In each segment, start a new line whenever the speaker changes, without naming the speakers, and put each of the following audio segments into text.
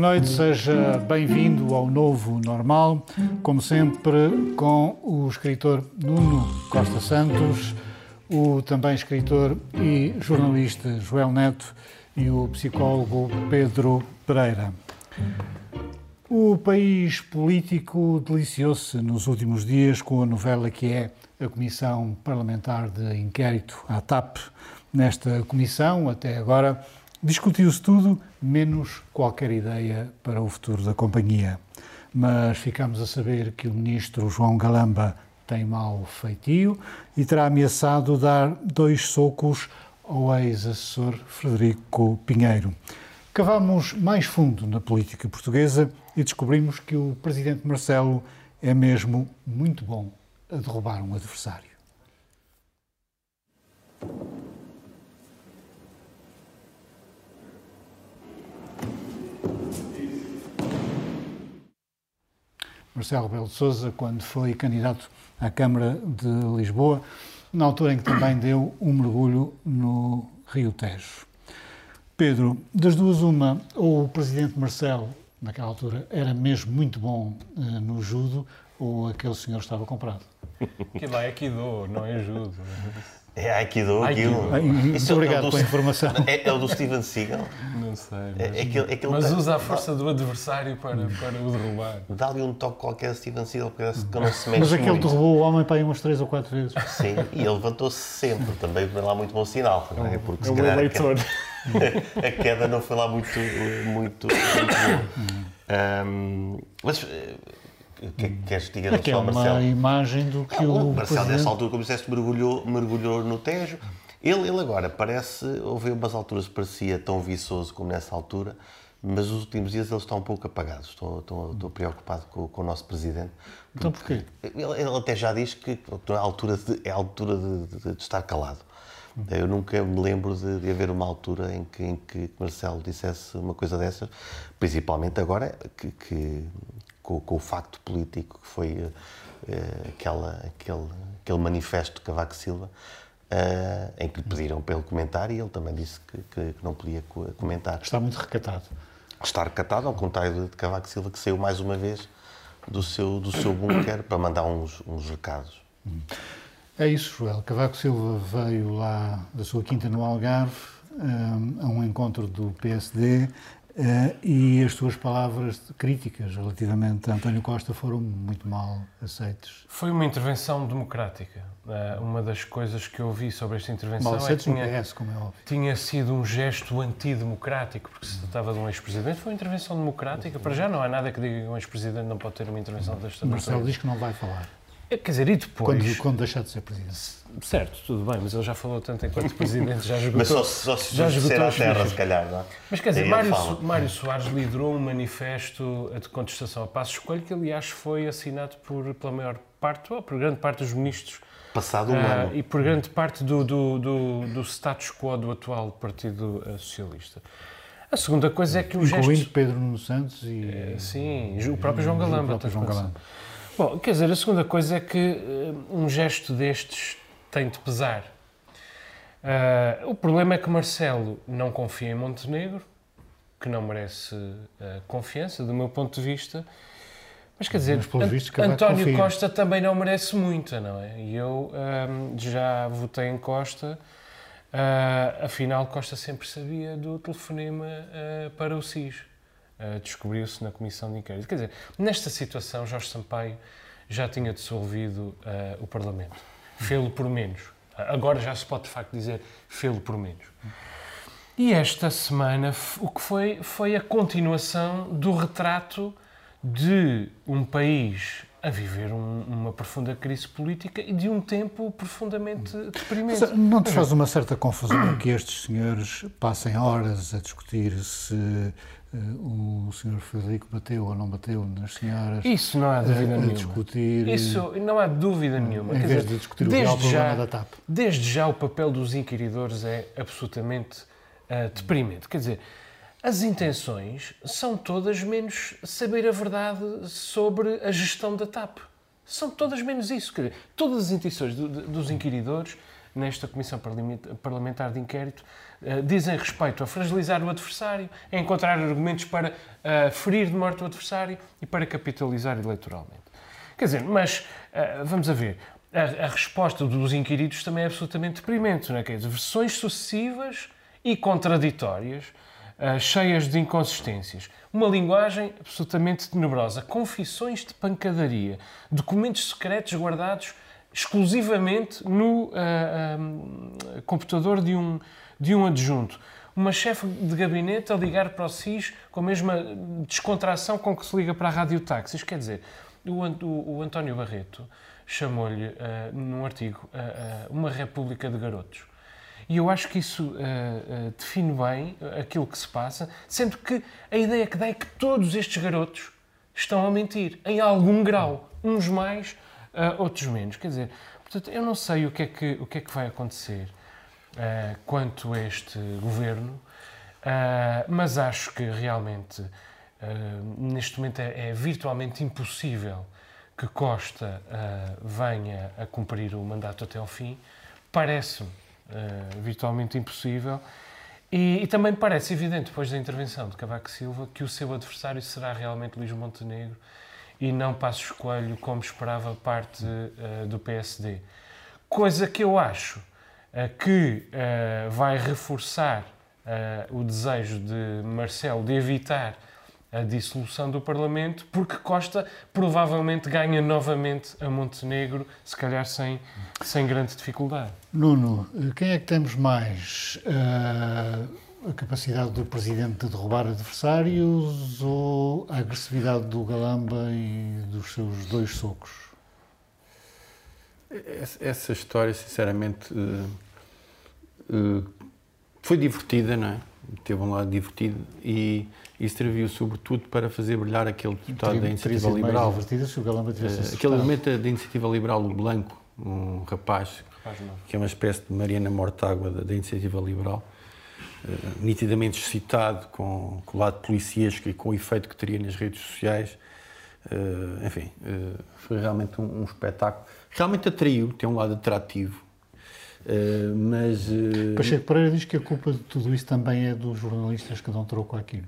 Boa noite, seja bem-vindo ao novo normal, como sempre, com o escritor Nuno Costa Santos, o também escritor e jornalista Joel Neto e o psicólogo Pedro Pereira. O país político deliciou-se nos últimos dias com a novela que é a Comissão Parlamentar de Inquérito, a TAP. Nesta comissão, até agora, discutiu-se tudo, menos qualquer ideia para o futuro da companhia. Mas ficamos a saber que o ministro João Galamba tem mau feitio e terá ameaçado dar dois socos ao ex-assessor Frederico Pinheiro. Cavamos mais fundo na política portuguesa e descobrimos que o presidente Marcelo é mesmo muito bom a derrubar um adversário. Marcelo Rebelo de Sousa, quando foi candidato à Câmara de Lisboa, na altura em que também deu um mergulho no Rio Tejo. Pedro, das duas uma, ou o presidente Marcelo, naquela altura, era mesmo muito bom uh, no judo, ou aquele senhor estava comprado?
Aquilo lá é Aikido, não é judo.
É Aikido, aquilo.
Muito obrigado é pela informação.
É, é, o do Steven Seagal?
Não sei.
É,
Mas,
é aquele, aquele
mas usa a força do adversário para, para o derrubar.
Dá-lhe um toque qualquer a Steven Seagal, parece que não se mexe
Mas aquele
muito.
derrubou o homem para aí umas três ou quatro vezes.
Sim, e ele levantou-se sempre. Também foi lá muito bom sinal. Não é? Porque
É
se calhar a a queda não foi lá muito, muito, muito boa. Ahm, mas eh, que é que queres que diga
é
São
uma
Marcelo?
imagem do que
o
o
Marcelo,
presidente...
nessa altura, como disseste, mergulhou, mergulhou no Tejo. Ele, ele agora parece, houve umas alturas que parecia tão viçoso como nessa altura, mas os últimos dias ele está um pouco apagado. Estou, estou, estou preocupado com, com o nosso presidente.
Então porquê?
Ele, ele até já diz que é a altura de, é a altura de, de- de estar calado. Eu nunca me lembro de, de haver uma altura em que, em que Marcelo dissesse uma coisa dessas, principalmente agora que, que- com, com o facto político que foi eh, eh, aquela, aquele, aquele manifesto de Cavaco Silva, eh, em que lhe pediram para ele comentar e ele também disse que, que- que não podia co- comentar.
Está muito recatado.
Está recatado, ao contrário de Cavaco Silva, que saiu mais uma vez do seu, do seu bunker para mandar uns, uns recados.
É isso, Joel. Cavaco Silva veio lá da sua quinta no Algarve hum, a um encontro do PSD eh, e as suas palavras críticas relativamente a António Costa foram muito mal aceitas.
Foi uma intervenção democrática. Eh, Uma das coisas que eu vi sobre esta intervenção
Mal
é que tinha,
PS, como é óbvio.
tinha sido um gesto antidemocrático, porque se tratava de um ex-presidente, foi uma intervenção democrática. Para já não há nada que diga que um ex-presidente não pode ter uma intervenção desta
Marcelo
natureza.
diz que não vai falar
Eh, Quer dizer, e depois...
quando, quando deixar de ser presidente.
Certo, tudo bem, mas ele já falou tanto enquanto presidente, já esgotou.
Mas só, se- só se
já esgotou
à
as
terra, se calhar, não é?
Mas quer dizer,
ele
Mário,
fala.
Mário Soares liderou um manifesto de contestação a Passos Coelho que, aliás, foi assinado por, pela maior parte, ou por grande parte dos ministros
Passado um
ah,
ano.
e por grande parte do, do, do, do status quo do atual Partido Socialista. A segunda coisa é que o
Incluindo
gesto...
Pedro Nuno Santos e
Sim, o próprio João
o
Galamba.
próprio João Galamba.
Bom, quer dizer, a segunda coisa é que eh, um gesto destes tem de pesar. Ah, o problema é que Marcelo não confia em Montenegro, que não merece ah, confiança, do meu ponto de vista. Mas quer dizer,
Mas, Cavaco
António
confia.
Costa também não merece muita, não é? E eu ahm, já votei em Costa, ah, afinal Costa sempre sabia do telefonema ah, para o SIS. Ah, Descobriu-se na comissão de inquérito. Quer dizer, nesta situação, Jorge Sampaio já tinha dissolvido ah, o Parlamento. Fê-lo por menos. Agora já se pode, de facto, dizer fê-lo por menos. E esta semana o que foi foi a continuação do retrato de um país a viver um- uma profunda crise política e de um tempo profundamente deprimente.
Mas, Não te faz uma certa confusão que estes senhores passem horas a discutir se eh, o senhor Frederico bateu ou não bateu nas senhoras?
Isso não há
a,
dúvida
a
nenhuma.
discutir. eh,
Isso não há dúvida nenhuma.
Em
Quer
vez
dizer,
de discutir o real
desde já,
problema da TAP.
Desde já o papel dos inquiridores é absolutamente ah, deprimente. Quer dizer, as intenções são todas menos saber a verdade sobre a gestão da TAP. São todas menos isso. Quer dizer, todas as intenções do- dos inquiridores nesta Comissão Parlamentar de Inquérito uh, dizem respeito a fragilizar o adversário, a encontrar argumentos para uh, ferir de morte o adversário e para capitalizar eleitoralmente. Quer dizer, mas uh, vamos a ver. A, a, resposta dos inquiridos também é absolutamente deprimente, não é? Quer dizer, versões sucessivas e contraditórias, cheias de inconsistências uma linguagem absolutamente tenebrosa, confissões de pancadaria, documentos secretos guardados exclusivamente no uh, uh, computador de um, de um adjunto. Uma chefe de gabinete a ligar para o SIS com a mesma descontração com que se liga para a Rádio Táxis. Quer dizer, o, o, o António Barreto chamou-lhe, uh, num artigo, uma república de garotos. E eu acho que isso uh, uh, define bem aquilo que se passa, sendo que a ideia que dá é que todos estes garotos estão a mentir, em algum grau. Uns mais, uh, outros menos. Quer dizer, portanto, eu não sei o que é que, o que, é que vai acontecer quanto a este governo, mas acho que realmente, neste momento, é, é, virtualmente impossível que Costa venha a cumprir o mandato até ao fim. Parece-me uh, virtualmente impossível. E, e, também parece evidente, depois da intervenção de Cavaco Silva, que o seu adversário será realmente Luís Montenegro e não Passos Coelho, como esperava parte uh, do PSD. Coisa que eu acho uh, que vai reforçar o desejo de Marcelo de evitar a dissolução do Parlamento, porque Costa provavelmente ganha novamente a Montenegro, se calhar sem, sem grande dificuldade.
Nuno, quem é que temos mais? Uh, a capacidade do Presidente de derrubar adversários ou a agressividade do Galamba e dos seus dois socos?
Essa história, sinceramente, uh, uh, foi divertida, não é? Teve um lado divertido e e serviu sobretudo para fazer brilhar aquele deputado da Iniciativa Liberal. uh, aquele elemento da Iniciativa Liberal, o Blanco, um rapaz, rapaz que é uma espécie de Mariana Mortágua da, da Iniciativa Liberal, uh, nitidamente excitado com, com, o lado policiesco e com o efeito que teria nas redes sociais. Uh, enfim, foi realmente um, um, espetáculo. Realmente atraiu, tem um lado atrativo. mas.
Pacheco Pereira diz que a culpa de tudo isso também é dos jornalistas que dão troco àquilo.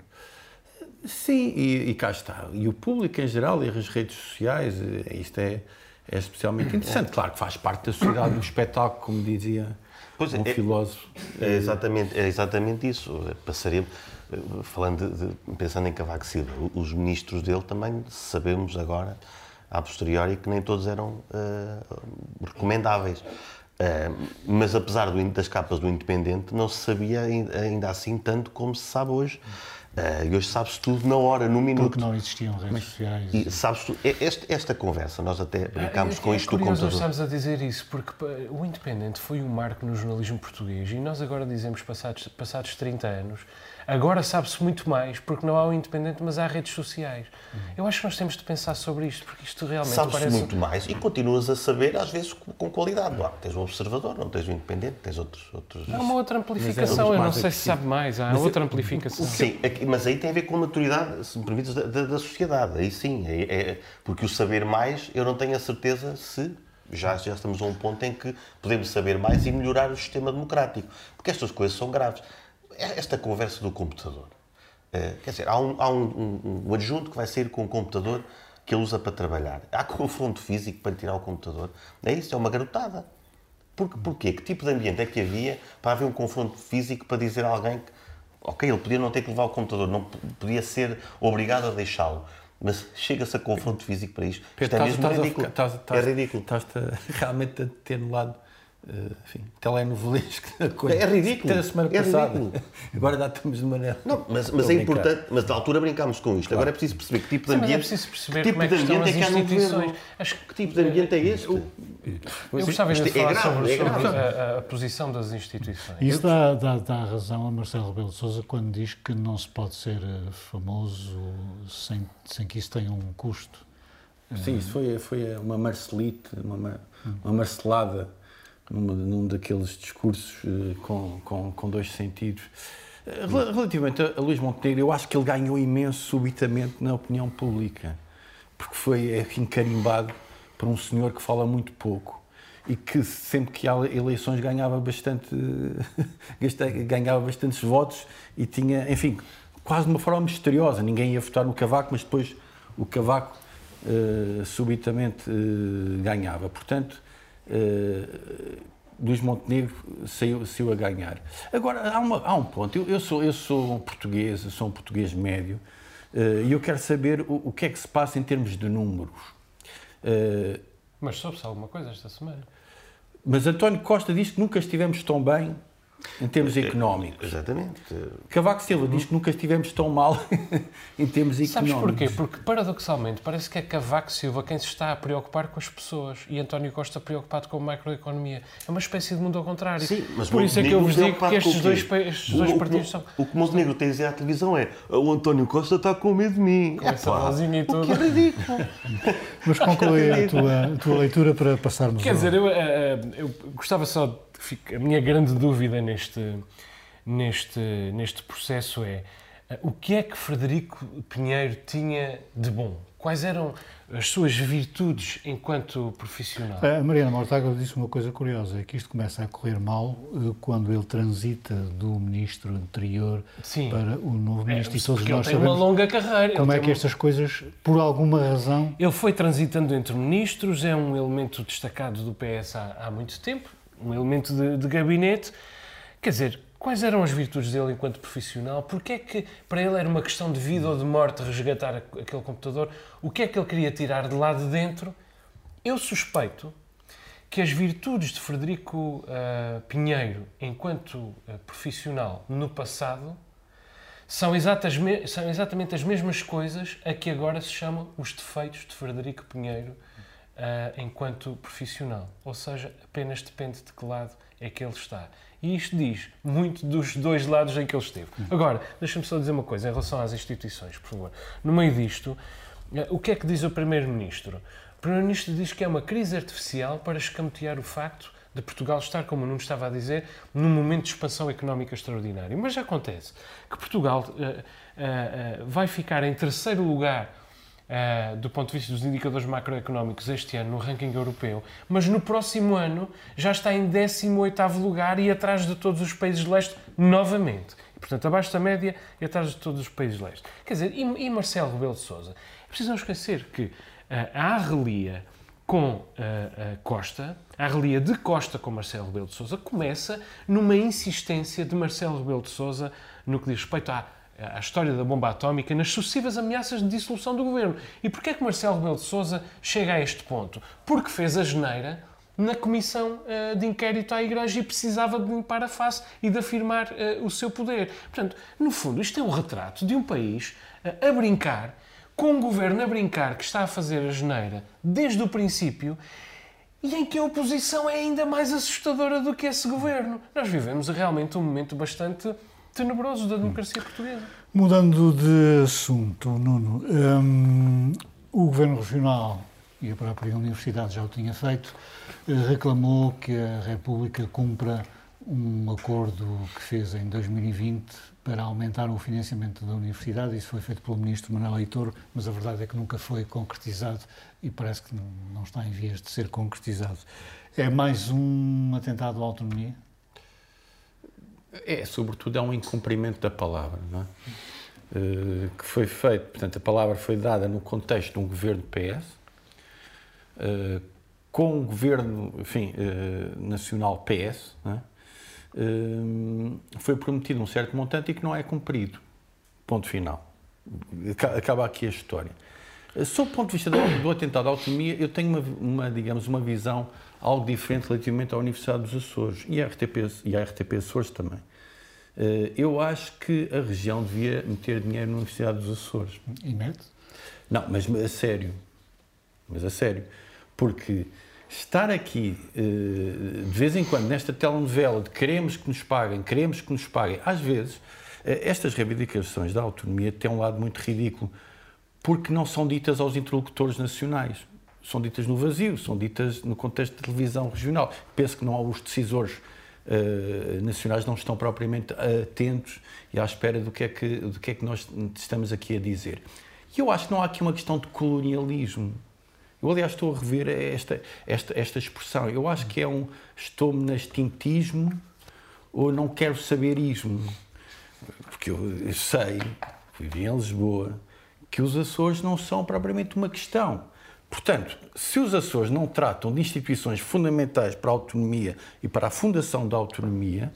Sim, e, e, cá está. E o público em geral e as redes sociais, isto é, é especialmente interessante. Claro que faz parte da sociedade do espetáculo, como dizia pois um é, filósofo.
É exatamente, é exatamente isso. Passaremos, eh, falando de, de, pensando em Cavaco Silva, os ministros dele também sabemos agora, a posteriori, que nem todos eram uh, recomendáveis. Uh, mas apesar do, das capas do Independente, não se sabia ainda, assim tanto como se sabe hoje. Uh, e hoje sabe-se tudo na hora, no minuto.
Porque não existiam redes Mas, sociais.
E sabes tu, este, esta conversa, nós até brincámos
é,
com isto é
do
computador.
estamos a dizer isso, porque o Independente foi um marco no jornalismo português e nós agora dizemos, passados, passados 30 anos, Agora sabe-se muito mais, porque não há o independente, mas há redes sociais. Uhum. Eu acho que nós temos de pensar sobre isto, porque isto realmente
Sabes
parece...
muito mais e continuas a saber, às vezes, com qualidade. Lá, tens o observador, não tens o independente, tens outros... outros...
Há uma outra amplificação, é eu não sei se sabe mais, há mas outra é, amplificação.
Sim, mas aí tem a ver com a maturidade, se me permites, da, da, da sociedade. Aí sim, é, é, porque o saber mais, eu não tenho a certeza se já, já estamos a um ponto em que podemos saber mais e melhorar o sistema democrático. Porque estas coisas são graves. É esta conversa do computador. Uh, quer dizer, há, um, há um, um, um, adjunto que vai sair com um computador que ele usa para trabalhar. Há confronto físico para tirar o computador. É isso, é uma garotada. Por, porquê? Que tipo de ambiente é que havia para haver um confronto físico para dizer a alguém que, ok, ele podia não ter que levar o computador, não podia ser obrigado a deixá-lo. Mas chega-se a confronto físico para isto. Isto é mesmo ridículo. é ridículo.
Estás realmente a ter no lado Uh, enfim, telenovelesco da coisa.
É ridículo.
Até semana é passada. Ridículo. Agora já estamos de maneira.
Não, mas, mas é importante, mas da altura brincámos com isto. Claro. Agora é preciso perceber que tipo de ambiente. Sim, é
preciso perceber que tipo de ambiente é que há no governo. Acho
que tipo de ambiente é este?
Eu, eu gostava de é falar é grave, sobre, é sobre a, a, posição das instituições.
Isso dá, dá, dá razão a Marcelo Rebelo de Sousa quando diz que não se pode ser eh, famoso sem, sem que isso tenha um custo.
Sim, isso foi, foi uma marcelite, uma, uma marcelada numa, num daqueles discursos uh, com, com, com dois sentidos. Uh, relativamente a, Luís Montenegro, eu acho que ele ganhou imenso subitamente na opinião pública, porque foi é, encarimbado por um senhor que fala muito pouco e que sempre que há eleições ganhava bastante ganhava bastantes votos e tinha, enfim, quase de uma forma misteriosa. Ninguém ia votar no Cavaco, mas depois o Cavaco uh, subitamente uh, ganhava. Portanto, Luís Montenegro saiu, saiu a ganhar. Agora, há, uma, há um ponto. Eu, eu, sou, eu sou um português, sou um português médio, e eu quero saber o, o, que é que se passa em termos de números.
Mas soube-se alguma coisa esta semana?
Mas António Costa diz que nunca estivemos tão bem em termos económicos.
Exatamente.
Cavaco Silva diz que nunca estivemos tão mal em termos económicos.
Sabes porquê? Porque, paradoxalmente, parece que é Cavaco Silva quem se está a preocupar com as pessoas e António Costa preocupado com a macroeconomia. É uma espécie de mundo ao contrário.
Sim, mas
Por isso é que eu vos digo que estes dois, estes dois
o,
partidos são...
O que Montenegro tem a dizer à televisão é o António Costa está com medo de mim.
Com essa vozinha e tudo.
Que ridículo.
mas conclui a tua, a tua leitura para passarmos
Quer
ao...
dizer, eu, eh, eu gostava só de a minha grande dúvida neste, neste, neste processo é eh, o que é que Frederico Pinheiro tinha de bom? Quais eram as suas virtudes enquanto profissional?
A Mariana Mortágua disse uma coisa curiosa, é que isto começa a correr mal eh, quando ele transita do ministro anterior
Sim.
para o novo
É,
ministro. e todos nós
ele tem uma longa carreira.
como é
tem
que
uma-
estas coisas, por alguma razão,
Ele foi transitando entre ministros, é um elemento destacado do PS há, há muito tempo, um elemento de, de gabinete. Quer dizer, quais eram as virtudes dele enquanto profissional? Porquê é que para ele era uma questão de vida ou de morte resgatar aquele computador? O que é que ele queria tirar de lá de dentro? Eu suspeito que as virtudes de Frederico ah, Pinheiro enquanto ah, profissional no passado são, exatas são exatamente as mesmas coisas a que agora se chamam os defeitos de Frederico Pinheiro ah, enquanto profissional. Ou seja, apenas depende de que lado é que ele está. E isto diz muito dos dois lados em que ele esteve. Agora, deixa-me só dizer uma coisa em relação às instituições, por favor. No meio disto, ah, o que é que diz o Primeiro-Ministro? O Primeiro-Ministro diz que é uma crise artificial para escamotear o facto de Portugal estar, como o Nuno estava a dizer, num momento de expansão económica extraordinário. Mas já acontece que Portugal ah, ah, ah, vai ficar em terceiro lugar ah, do ponto de vista dos indicadores macroeconómicos este ano no ranking europeu, mas no próximo ano já está em 18º lugar e atrás de todos os países de leste novamente. E, portanto, abaixo da média e atrás de todos os países de leste. Quer dizer, e, e Marcelo Rebelo de Sousa? É preciso não esquecer que ah, a arrelia com a Costa, a relia de Costa com Marcelo Rebelo de Sousa, começa numa insistência de Marcelo Rebelo de Sousa no que diz respeito à, à história da bomba atómica, nas sucessivas ameaças de dissolução do governo. E porquê é que Marcelo Rebelo de Sousa chega a este ponto? Porque fez a geneira na comissão ah, de inquérito à Igreja e precisava de limpar a face e de afirmar ah, o seu poder. Portanto, no fundo, isto é um retrato de um país ah, a brincar com um governo a brincar que está a fazer a geneira desde o princípio e em que a oposição é ainda mais assustadora do que esse governo. Nós vivemos realmente um momento bastante tenebroso da democracia portuguesa.
Mudando de assunto, Nuno, hum, o Governo Regional e a própria Universidade já o tinha feito, eh, reclamou que a República cumpra um acordo que fez em 2020 para aumentar o financiamento da Universidade. Isso foi feito pelo Ministro Manuel Leitor, mas a verdade é que nunca foi concretizado e parece que não está em vias de ser concretizado. É mais um atentado à autonomia?
É, sobretudo, é um incumprimento da palavra, não é? Eh, que foi feito, portanto, a palavra foi dada no contexto de um governo PS, eh, com um governo, enfim, eh, nacional PS, é? Foi prometido um certo montante e que não é cumprido. Ponto final. Aca- Acaba aqui a história. Sob o ponto de vista do, do atentado à autonomia, eu tenho uma, uma, digamos, uma visão algo diferente relativamente à Universidade dos Açores e à RTP, e à RTP Açores também. Eh, Eu acho que a região devia meter dinheiro na Universidade dos Açores.
E mete?
Não, mas a sério. Mas a sério. Porque estar aqui, eh, de vez em quando, nesta telenovela de queremos que nos paguem, queremos que nos paguem, às vezes, eh, estas reivindicações da autonomia têm um lado muito ridículo, porque não são ditas aos interlocutores nacionais. São ditas no vazio, são ditas no contexto de televisão regional. Penso que não há os decisores eh, nacionais não estão propriamente atentos e à espera do que, é que, do que é que nós estamos aqui a dizer. E eu acho que não há aqui uma questão de colonialismo. Eu, aliás, estou a rever esta, esta, esta expressão. Eu acho que é um estou-me nastintismo ou não quero saber ismo. Porque eu, eu sei, vivi em Lisboa, que os Açores não são propriamente uma questão. Portanto, se os Açores não tratam de instituições fundamentais para a autonomia e para a fundação da autonomia,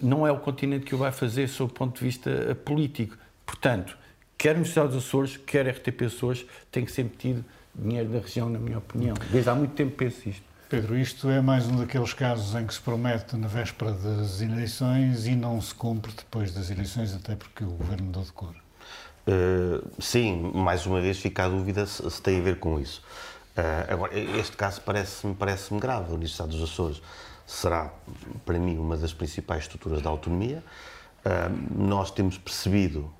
não é o continente que o vai fazer sob o ponto de vista político. Portanto, quer Universidade dos Açores, quer RTP Açores, tem que ser metido dinheiro da região, na minha opinião. Desde há muito tempo penso isto.
Pedro, isto é mais um daqueles casos em que se promete na véspera das eleições e não se cumpre depois das eleições, até porque o governo mudou de cor.
Uh, sim, mais uma vez fica a dúvida se, se tem a ver com isso. Uh, agora, este caso parece-me parece grave. A Universidade dos Açores será, para mim, uma das principais estruturas da autonomia. Uh, nós temos percebido,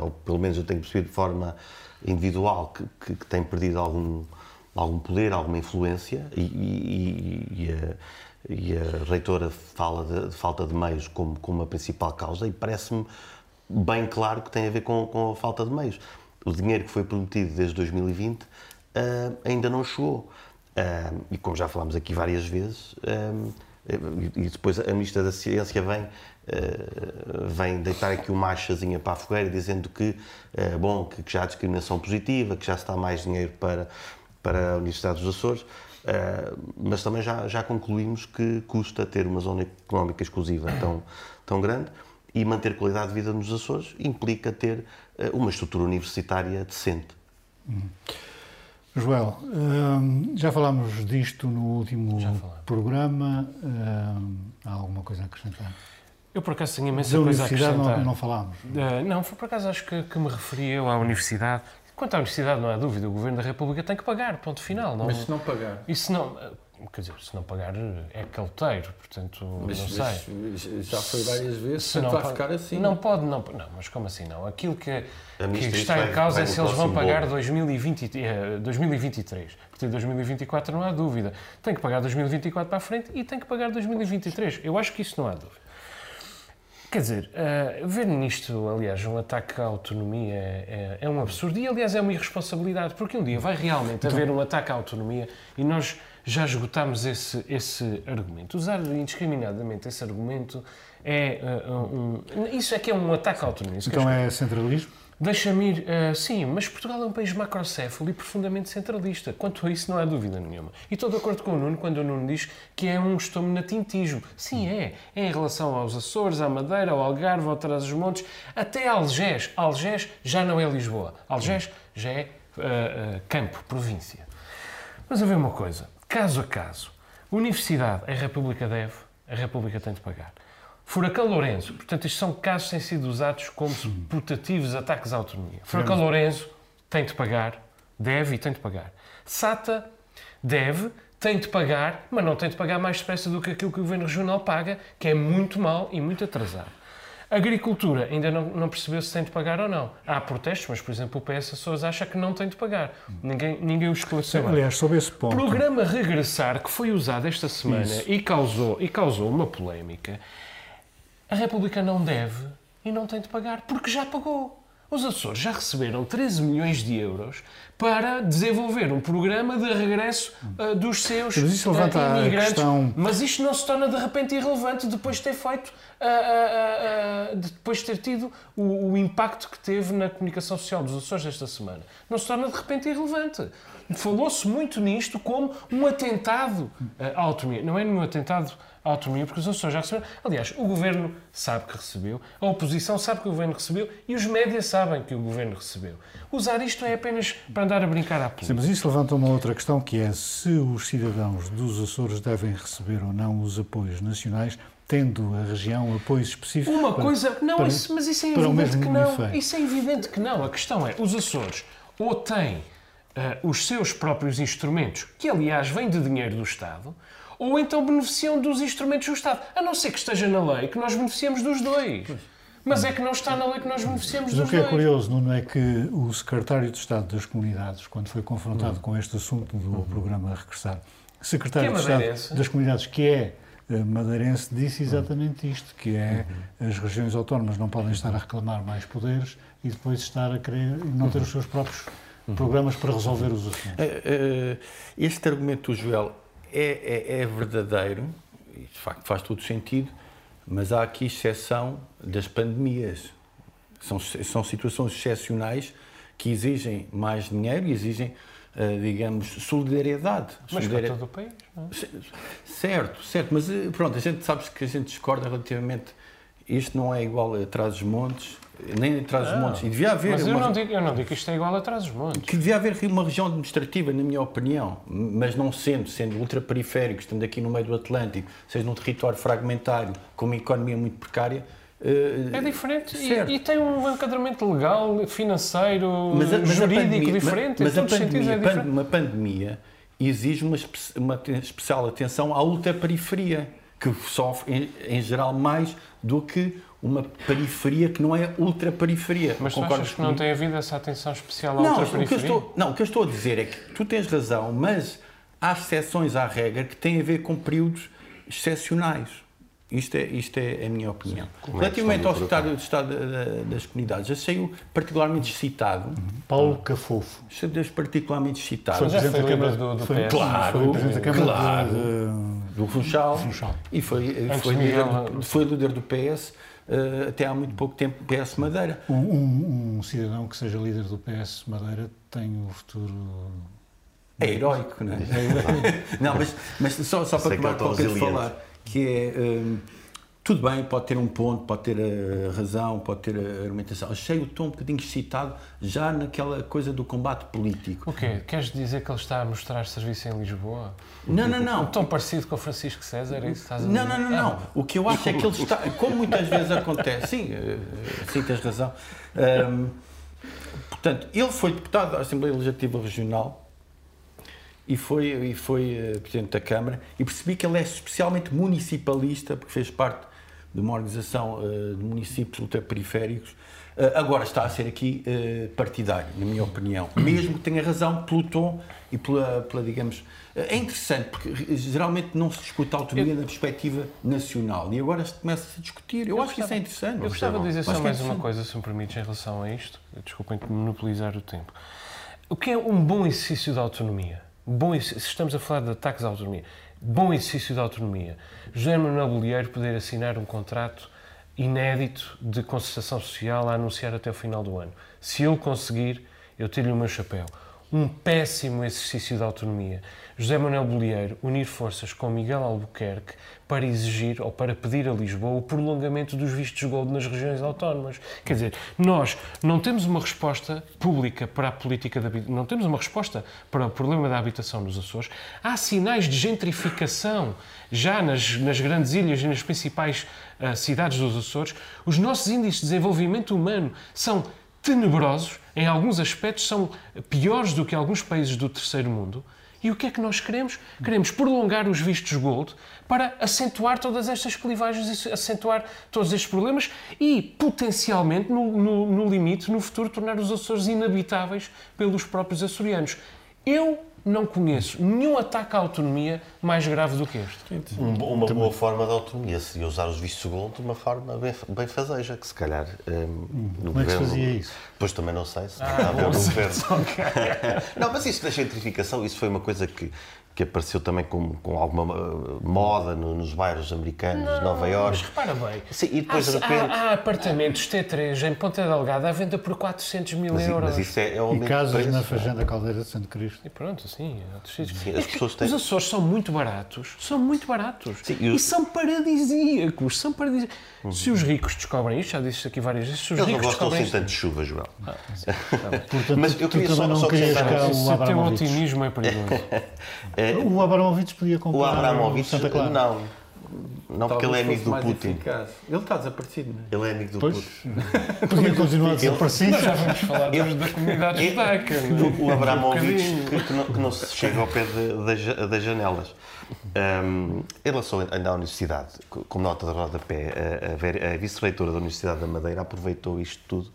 ou pelo menos eu tenho percebido de forma individual, que, que, que tem perdido algum algum poder, alguma influência e, e, e, a, e a, reitora fala de, de, falta de meios como, como a principal causa e parece-me bem claro que tem a ver com, com, a falta de meios. O dinheiro que foi prometido desde 2020 uh, ah, ainda não chegou. Uh, e como já falámos aqui várias vezes, uh, e depois a Ministra da Ciência vem, vem deitar aqui uma achazinha para a fogueira dizendo que, bom, que, que já há discriminação positiva, que já está mais dinheiro para, para a Universidade dos Açores, eh, mas também já, já concluímos que custa ter uma zona económica exclusiva tão, tão grande e manter qualidade de vida nos Açores implica ter eh, uma estrutura universitária decente.
Uhum. Joel, hum, já falámos disto no último programa. Hum, há alguma coisa a acrescentar?
Eu, por acaso, tenho imensa da coisa a acrescentar.
Não, não falámos.
Uh, não, por acaso acho que, que me referi eu à universidade. Quanto à universidade, não há dúvida, o Governo da República tem que pagar, ponto final.
Não, mas se não pagar?
E se não, quer dizer, se não pagar é caloteiro, portanto, mas, não sei.
Mas já foi várias vezes, se não vai ficar assim.
Não pode, não, não, mas como assim não? Aquilo que, que está em causa é se eles vão pagar 2020, 2023. A partir de 2024 não há dúvida. Tem que pagar 2024 para a frente e tem que pagar 2023. Eu acho que isso não há dúvida. Quer dizer, uh, ver nisto, aliás, um ataque à autonomia é, é, um absurdo e, aliás, é uma irresponsabilidade, porque um dia vai realmente haver um ataque à autonomia e nós já esgotámos esse, esse argumento. Usar indiscriminadamente esse argumento é uh, um, Isso é que é um ataque à autonomia.
Então é centralismo?
Deixa-me ir, uh, sim, mas Portugal é um país macrocéfalo e profundamente centralista. Quanto a isso, não há dúvida nenhuma. E estou de acordo com o Nuno quando o Nuno diz que é um estômago natintismo. Sim, é. É em relação aos Açores, à Madeira, ao Algarve, ao Trás-os-Montes, até Algés. Algés já não é Lisboa. Algés já é uh, uh, campo, província. Mas a ver uma coisa. Caso a caso, universidade, a República deve, a República tem de pagar. Furacão Lourenço, portanto, estes são casos que têm sido usados como putativos ataques à autonomia. Furacão Lourenço tem de pagar, deve e tem de pagar. SATA deve, tem de pagar, mas não tem de pagar mais depressa do que aquilo que o Governo Regional paga, que é muito mal e muito atrasado. Agricultura ainda não, não, percebeu se tem de pagar ou não. Há protestos, mas, por exemplo, o PS Açores acha que não tem de pagar. Ninguém, ninguém o esclareceu.
Aliás, sobre esse ponto.
Programa Regressar, que foi usado esta semana e causou, e causou uma polémica, a República não deve e não tem de pagar, porque já pagou. Os Açores já receberam 13 milhões de euros para desenvolver um programa de regresso uh, dos seus
Mas isso levanta uh, imigrantes. Questão...
Mas isto não se torna de repente irrelevante depois de ter feito, uh, depois de ter tido o, o, impacto que teve na comunicação social dos Açores esta semana. Não se torna de repente irrelevante. Falou-se muito nisto como um atentado à autonomia. Não é nenhum atentado a autonomia, porque os Açores já receberam. Aliás, o governo sabe que recebeu, a oposição sabe que o governo recebeu e os médias sabem que o governo recebeu. Usar isto é apenas para andar a brincar à política.
Sim, mas isso levanta uma outra questão que é se os cidadãos dos Açores devem receber ou não os apoios nacionais tendo a região apoios específicos.
Uma para, coisa, não, para, isso, mas isso é evidente que não. Efeito. Isso é evidente que não. A questão é, os Açores ou têm uh, os seus próprios instrumentos, que aliás vêm de dinheiro do Estado, ou então beneficiam dos instrumentos do Estado. A não ser que esteja na lei que nós beneficiamos dos dois. Mas é que não está na lei que nós beneficiamos
Mas
dos
dois. O que
é
dois. curioso, Nuno, é que o secretário de Estado das Comunidades, quando foi confrontado hum. com este assunto do hum. programa Regressar, secretário é de Estado das Comunidades, que é eh, madeirense, disse exatamente isto, que é uhum. as regiões autónomas não podem estar a reclamar mais poderes e depois estar a querer não ter os seus próprios programas para resolver os assuntos.
Uh, uh, este argumento do Joel é, é, é verdadeiro, e de facto faz todo sentido, mas há aqui exceção das pandemias. São, são situações excepcionais que exigem mais dinheiro e exigem, uh, digamos, solidariedade.
Mas
solidariedade.
para todo o país, não é?
Certo, certo, mas pronto, a gente sabe que a gente discorda relativamente. Isto não é igual a Trás-os-Montes, nem a Trás-os-Montes. E devia haver.
Mas eu
uma-
não, digo, eu não digo que isto é igual a Trás-os-Montes.
que devia haver uma região administrativa, na minha opinião, mas não sendo, sendo ultraperiférico, estando aqui no meio do Atlântico, seja num território fragmentário, com uma economia muito precária. eh,
É diferente e, e tem um enquadramento legal, financeiro,
mas a- mas
jurídico
pandemia-
diferente.
Mas,
em
a pandemia,
é diferente.
uma pandemia exige uma, uma especial atenção à ultraperiferia, que sofre, em, em geral, mais do que uma periferia que não é ultraperiferia.
Mas tu
Concordas
achas que não tem havido essa atenção especial à
Não,
outra
o estou, não, o que eu estou a dizer é que tu tens razão, mas há exceções à regra que têm a ver com períodos excepcionais. Isto é, isto é a minha opinião.
Como é
Relativamente ao secretário de Estado da- da- das Comunidades, achei-o particularmente excitado.
Paulo Cafofo.
Achei-o particularmente excitado.
Já
Presidente
foi
da Câmara-
do, do
foi-
PS.
Claro,
Foi Presidente da Câmara
claro.
de-
do Funchal,
Funchal.
e foi, foi,
de
líder, do- foi líder do PS eh, até há muito pouco tempo, PS Madeira.
Um, um- um cidadão que seja líder do PS Madeira tem o futuro.
É heroico, não é? não, mas, mas só, só para eu te
resiliente.
falar, que é. Tudo bem, pode ter um ponto, pode ter a razão, pode ter a argumentação. Achei o tom um bocadinho excitado já naquela coisa do combate político.
O quê? Queres dizer que ele está a mostrar serviço em Lisboa?
Não, não, não.
Tão parecido com o Francisco César, é isso que estás a
Não,
dizer?
não, não, não. O que eu acho é que ele está, como muitas vezes acontece, sim, eh, sim, tens razão. Hum, portanto, ele foi deputado da Assembleia Legislativa Regional e foi, e foi eh, Presidente da Câmara e percebi que ele é especialmente municipalista, porque fez parte de uma organização eh, de municípios ultraperiféricos. Eh, agora está a ser aqui eh, partidário, na minha opinião. Mesmo que tenha razão pelo tom e pela, pela digamos... É interessante, porque geralmente não se discute a autonomia na perspectiva nacional e agora se começa a discutir. Eu, acho que isso é interessante.
Eu gostava de dizer só
é
mais uma
interessante.
coisa, se me permites, em relação a isto. Desculpem monopolizar o tempo. O que é um bom exercício da autonomia? Bom, se estamos a falar de ataques à autonomia, bom exercício da autonomia. José Manuel Bolieiro poder assinar um contrato inédito de concertação social a anunciar até o final do ano. Se ele conseguir, eu tiro-lhe o meu chapéu. Um péssimo exercício de autonomia. José Manuel Bolieiro unir forças com Miguel Albuquerque para exigir ou para pedir a Lisboa o prolongamento dos vistos gold nas regiões autónomas. Quer dizer, nós não temos uma resposta pública para a política da não temos uma resposta para o problema da habitação nos Açores. Há sinais de gentrificação já nas, nas grandes ilhas e nas principais ah, cidades dos Açores. Os nossos índices de desenvolvimento humano são tenebrosos, em alguns aspectos são piores do que alguns países do terceiro mundo. E o que é que nós queremos? Queremos prolongar os vistos gold para acentuar todas estas clivagens e acentuar todos estes problemas e, potencialmente, no, no- no limite, no futuro, tornar os Açores inabitáveis pelos próprios açorianos. Eu não conheço nenhum ataque à autonomia mais grave do que este.
Um uma boa forma de autonomia seria usar os vistos gold de uma forma bem, bem fazeja, que se calhar hum, no
Como é que se
governo-
fazia isso?
Pois também não sei, se está a ver no governo. Não, mas isso da gentrificação, isso foi uma coisa que, que apareceu também com, com alguma uh, moda no- nos bairros americanos, de Nova
Mas
Iorque.
repara bem,
Sim, e depois
há,
de repente-
há, há apartamentos T3 em Ponta Delgada à venda por 400 mil
Mas,
euros.
mas isso é, é
E casas
preço,
na
não é?
Fazenda Caldeira de Santo Cristo.
E pronto, sim, outros sítios.
Sim,
É
as
que
pessoas têm-
Os Açores são muito baratos, são muito baratos.
Sim, e
e,
o-
são paradisíacos, são paradisíacos. Se os ricos descobrem isto, já disse isto aqui várias vezes, se os
Eles não
ricos
gostam
descobrem
assim
isto...
tanto de chuva, Joel.
Portanto,
Mas eu queria
também
só-
não
só
querias
acrescentar
cá
Esse
o
teu
Abramovich.
otimismo é perigoso.
O Abramovich podia
O
comprar
Abramovich,
Santa Clara.
não. Não, porque ele é amigo do Putin.
eficaz. Ele está desaparecido, não é?
Ele é amigo do
Pois,
Putin.
podia continuar a desaparecer.
Já vamos falar da comunidade judaica. é?
O Abramovich
Um
que, que não, que não se chega ao pé de- das ja- das janelas. Um, em relação ainda à universidade, co- como nota de rodapé, a, a a vice-reitora da Universidade da Madeira aproveitou isto tudo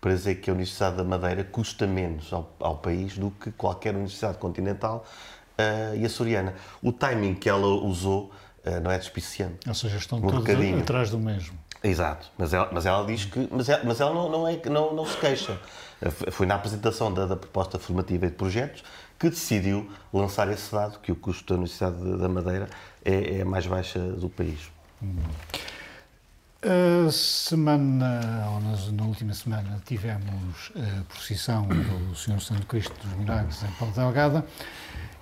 para dizer que a Universidade da Madeira custa menos ao, ao país do que qualquer universidade continental uh, e açoriana. O timing que ela usou uh, não é despiciante.
Ou seja, estão
Um
todos
bocadinho.
atrás do mesmo.
Exato, mas ela, mas ela diz que. Mas ela, mas ela não, não, é, não, não se queixa. Foi na apresentação da, da proposta formativa e de projetos que decidiu lançar esse dado, que o custo da Universidade da Madeira é, é a mais baixa do país.
A semana, ou na última semana, tivemos a procissão do Senhor Santo Cristo dos Milagres em Paulo Delgada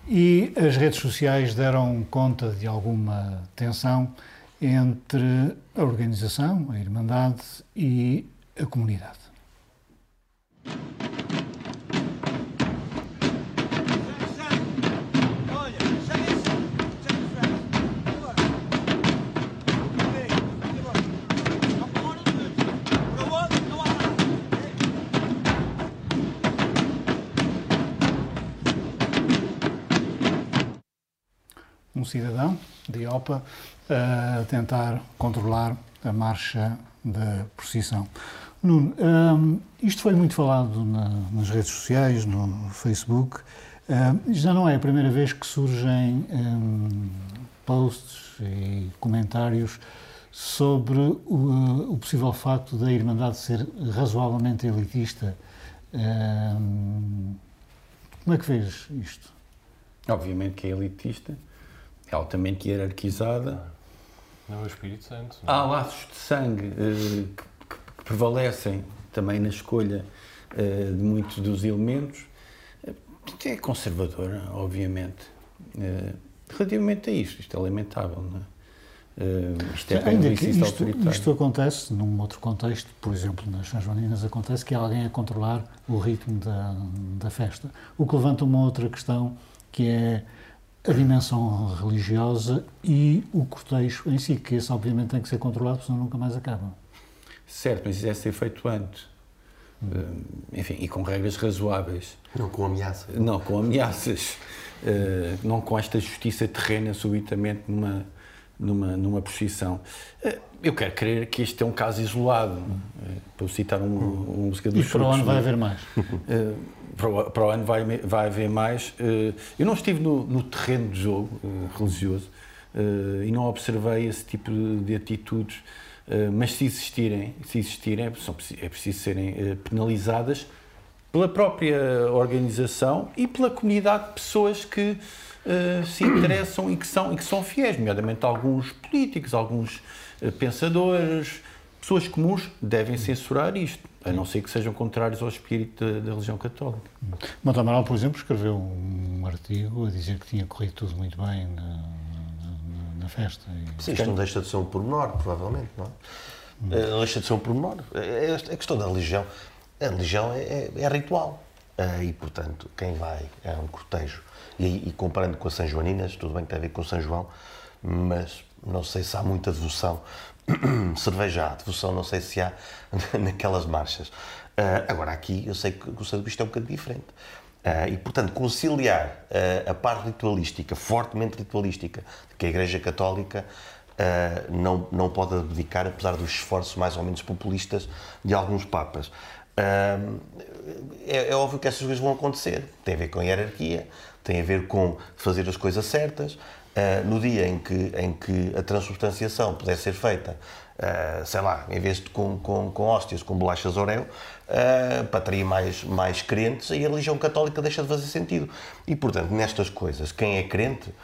e as redes sociais deram conta de alguma tensão entre a organização, a Irmandade e a comunidade. Um cidadão de Iopa a tentar controlar a marcha da procissão. Nuno, um, isto foi muito falado na, nas redes sociais, no Facebook. Um, já não é a primeira vez que surgem um, posts e comentários sobre o, o, possível facto da Irmandade ser razoavelmente elitista. como é que vês isto?
Obviamente que é elitista é altamente hierarquizada.
Não é o Espírito Santo.
Não. Há laços de sangue uh, que, que, prevalecem também na escolha uh, de muitos dos elementos. É conservadora, obviamente. Uh, relativamente a isto, isto é lamentável, não é?
Uh, isto é Ainda que isto, isto, acontece num outro contexto, por exemplo, nas São Joaninas acontece que há alguém a controlar o ritmo da, da festa. O que levanta uma outra questão que é a dimensão religiosa e o cortejo em si, que esse obviamente tem que ser controlado, senão nunca mais acaba.
Certo, mas isso deve ser feito antes. Hum. Enfim, e com regras razoáveis.
Não com ameaças.
Não com ameaças. Uh, não com esta justiça terrena subitamente numa, numa, numa posição. Uh, eu quero crer que este é um caso isolado. Para citar um, um música dos
E para onde vai haver mais?
para o, para o ano vai, vai haver mais. Eh, eu não estive no, no terreno de jogo eh, religioso eh, e não observei esse tipo de, de atitudes, mas se existirem, se existirem é preciso serem penalizadas pela própria organização e pela comunidade de pessoas que uh, se interessam e que, são, e que são fiéis, nomeadamente alguns políticos, alguns uh, pensadores, pessoas comuns devem censurar isto. A não ser que sejam contrários ao espírito da, da religião católica.
Monte Amaral, por exemplo, escreveu um artigo a dizer que tinha corrido tudo muito bem na, na, na festa.
E... Sim, isto não deixa de ser um pormenor, provavelmente, não é? Hum. Não deixa de ser um pormenor. É, é a questão da religião. A religião é, é, é ritual. Eh, e, portanto, quem vai é um cortejo. E, e, comparando com a São Joaninas, tudo bem que tem a ver com São João, mas não sei se há muita devoção cerveja há, devoção não sei se há naquelas marchas. Uh, agora, aqui eu sei que o Santo Cristo é um bocadinho diferente. Uh, e, portanto, conciliar uh, a parte ritualística, fortemente ritualística, que a Igreja Católica não, não pode abdicar, apesar dos esforços mais ou menos populistas de alguns Papas. É, é, óbvio que essas coisas vão acontecer. Tem a ver com hierarquia, tem a ver com fazer as coisas certas, Uh, no dia em que, em que a transubstanciação puder ser feita, uh, sei lá, em vez de com, com, com hóstias, com bolachas Oreo, uh, para atrair mais, mais crentes, aí a religião católica deixa de fazer sentido. E, portanto, nestas coisas, quem é crente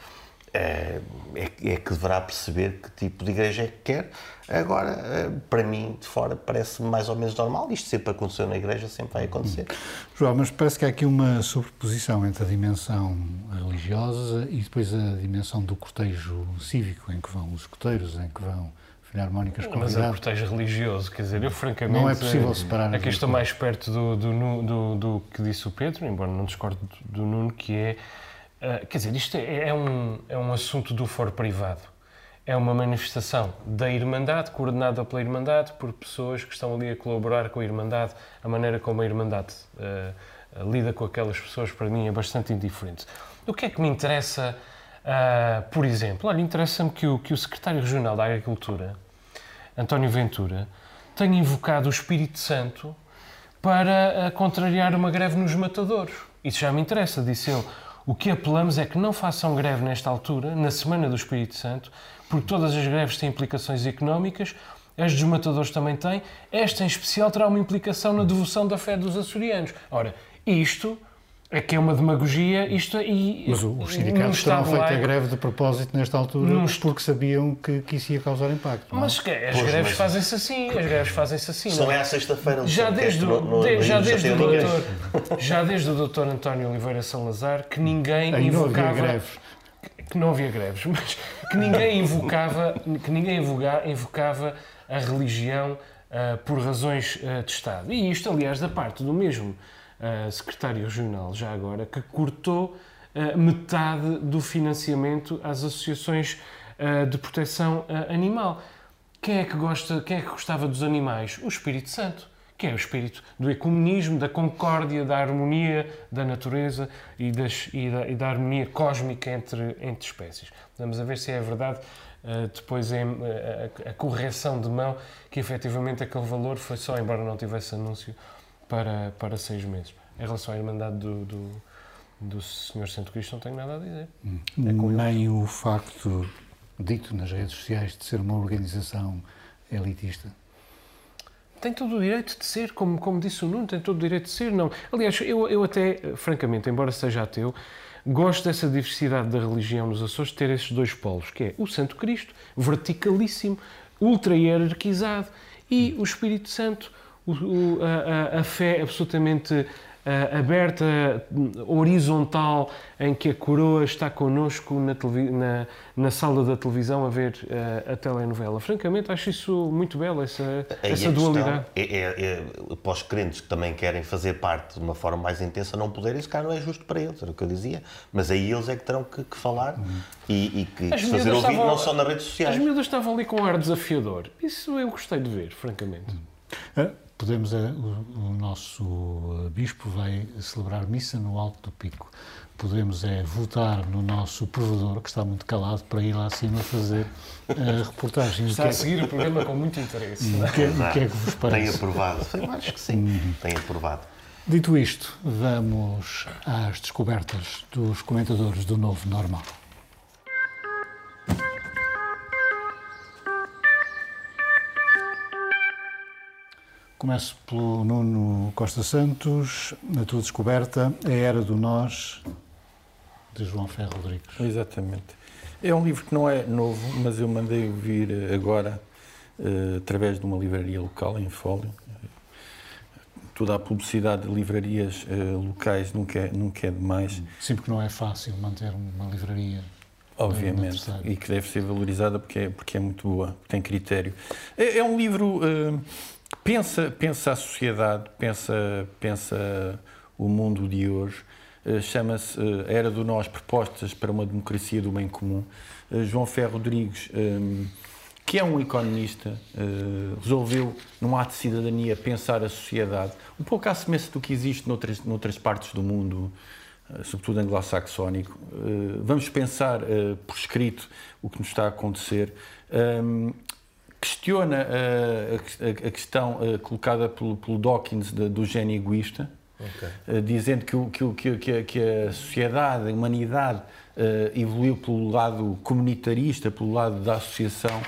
é, é, é, que deverá perceber que tipo de igreja é que quer. Agora, eh, para mim, de fora, parece mais ou menos normal. Isto sempre aconteceu na igreja, sempre vai acontecer.
João, mas parece que há aqui uma sobreposição entre a dimensão religiosa e depois a dimensão do cortejo cívico, em que vão os escoteiros, em que vão filarmónicas
convidadas. Mas é o cortejo religioso, quer dizer, eu francamente...
Não é possível separar...
Aqui estou mais perto do, do, do, do, que disse o Pedro, embora não discordo do Nuno, que é Uh, quer dizer, isto é, é, um, é um assunto do foro privado. É uma manifestação da Irmandade, coordenada pela Irmandade, por pessoas que estão ali a colaborar com a Irmandade. A maneira como a Irmandade uh, lida com aquelas pessoas, para mim, é bastante indiferente. O que é que me interessa, uh, por exemplo? Olha, interessa-me que o, que o Secretário Regional da Agricultura, António Ventura, tenha invocado o Espírito Santo para contrariar uma greve nos matadores. Isso já me interessa, disse ele o que apelamos é que não façam greve nesta altura, na Semana do Espírito Santo, porque todas as greves têm implicações económicas as dos matadores também têm, esta em especial terá uma implicação na devoção da fé dos açorianos. Ora, isto é que é uma demagogia, isto e
Mas os sindicatos terão feito a greve de propósito nesta altura
Num
porque sabiam que, que isso ia causar impacto. não é?
Mas que- as
Pois,
greves fazem-se assim, as greves fazem-se assim.
Não
não
é à sexta-feira,
Já desde,
que é
o,
que no- no-
de-
no
já, desde
não
o doutor, já desde o doutor António Oliveira Salazar que ninguém
Aí não havia
invocava
greves.
que não havia greves, mas que ninguém invocava, que ninguém invoca- invocava a religião ah, por razões ah, de Estado. E isto, aliás, da parte do mesmo ah, secretário regional, já agora, que cortou ah, metade do financiamento às associações ah, de proteção ah, animal. Quem é que gosta, quem é que gostava dos animais? O Espírito Santo, que é o espírito do ecumenismo, da concórdia, da harmonia da natureza e, das- e da, e da harmonia cósmica entre, entre espécies. Vamos a ver se é verdade eh, depois eh, a, a correção de mão que efetivamente aquele valor foi só, embora não tivesse anúncio, para, para seis meses. Em relação à Irmandade do, do, do Senhor Santo Cristo não tenho nada a dizer.
Nem o facto dito nas redes sociais de ser uma organização elitista.
Tem todo o direito de ser, como, como disse o Nuno, tem todo o direito de ser, não. Aliás, eu, eu até, francamente, embora seja ateu, gosto dessa diversidade da religião nos Açores, de ter esses dois polos, que é o Santo Cristo, verticalíssimo, ultra hierarquizado, e o Espírito Santo, o- o- a, a- fé absolutamente ah, aberta, horizontal, em que a coroa está connosco na, na- na sala da televisão a ver ah, a telenovela. Francamente, acho isso muito belo, essa,
Aí
essa dualidade.
É, é, é, para os crentes que também querem fazer parte de uma forma mais intensa, não poderem, isso cá não é justo para eles, era o que eu dizia. Mas aí eles é que terão que, que falar e, e que
As
se fazer ouvir,
estavam-
não só nas redes
As
sociais.
miúdas estavam ali com um ar desafiador. Isso eu gostei de ver, francamente.
Ah, Podemos, ah, o, o nosso ah, bispo vai celebrar missa no Alto do Pico. Podemos é votar no nosso provedor, que está muito calado, para ir lá acima fazer a reportagem.
Está
que
a
é-
seguir o programa com muito interesse. é?
o que é- o que é que vos
Tem
parece?
aprovado. Eu acho que sim, tem aprovado.
Dito isto, vamos às descobertas dos comentadores do Novo Normal. Começo pelo Nuno Costa Santos, na tua descoberta, A Era do Nós, de João Ferro Rodrigues.
Exatamente. É um livro que não é novo, mas eu mandei vir agora eh, através de uma livraria local em Fólio. Toda a publicidade de livrarias eh, locais nunca é, nunca é demais,
Sempre que não é fácil manter uma livraria.
obviamente,
necessário.
e que deve ser valorizada porque é, porque é muito boa, tem critério. É, é um livro que pensa, pensa a sociedade, pensa, pensa o mundo de hoje. Eh, Chama-se eh, Era do Nós Propostas para uma Democracia do Bem Comum. Eh, João Ferro Rodrigues, eh, que é um economista, resolveu, num ato de cidadania, pensar a sociedade, um pouco à semelhança do que existe noutras, noutras partes do mundo, sobretudo anglo-saxónico. Vamos pensar por escrito o que nos está a acontecer. Questiona eh, a, a- questão eh, colocada pelo, pelo Dawkins de- do gênio egoísta, eh, dizendo que, o- que, que, que a- sociedade, a humanidade, evoluiu pelo lado comunitarista, pelo lado da associação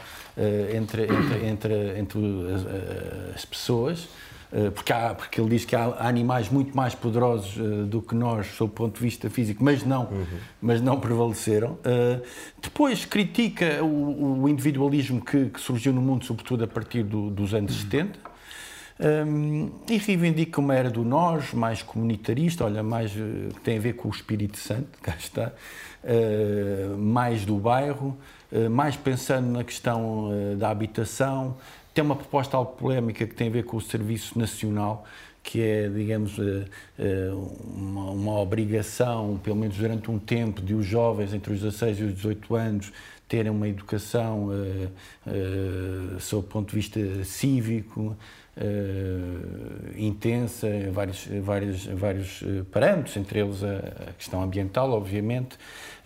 entre, entre, entre, entre as, as pessoas, porque, há, porque ele diz que há animais muito mais poderosos eh, do que nós, sob o ponto de vista físico, mas não, mas não prevaleceram. Eh, depois critica o, o individualismo que, que surgiu no mundo, sobretudo a partir do- dos anos 70. Um, e reivindica uma era do nós, mais comunitarista, olha, mais eh, que tem a ver com o Espírito Santo, cá está, eh, mais do bairro, eh, mais pensando na questão eh, da habitação. Tem uma proposta algo polémica que tem a ver com o Serviço Nacional, que é, digamos, eh, eh, uma, uma obrigação, pelo menos durante um tempo, de os jovens entre os 16 e os 18 anos terem uma educação eh, sob o ponto de vista cívico, intensa, em vários, vários, vários parâmetros, entre eles a, questão ambiental, obviamente,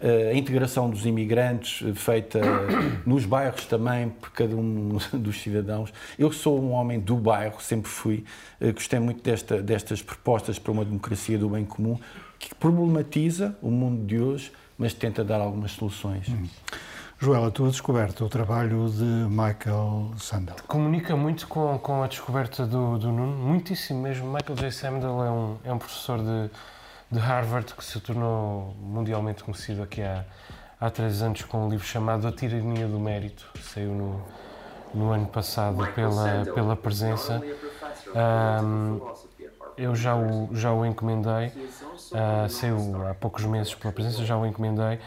a integração dos imigrantes eh, feita nos bairros também por cada um dos cidadãos. Eu sou um homem do bairro, sempre fui, eh, gostei muito desta, destas propostas para uma democracia do bem comum, que problematiza o mundo de hoje, mas tenta dar algumas soluções.
Joel, a tua descoberta, o trabalho de Michael Sandel.
Comunica muito com, com a descoberta do, do Nuno, muitíssimo mesmo. Michael J. Sandel é um, é um professor de, de Harvard que se tornou mundialmente conhecido aqui há, há três anos com um livro chamado A Tirania do Mérito, saiu no, no ano passado pela, pela presença. Um, eu já o, já o encomendei, uh, saiu há poucos meses pela presença, já o encomendei.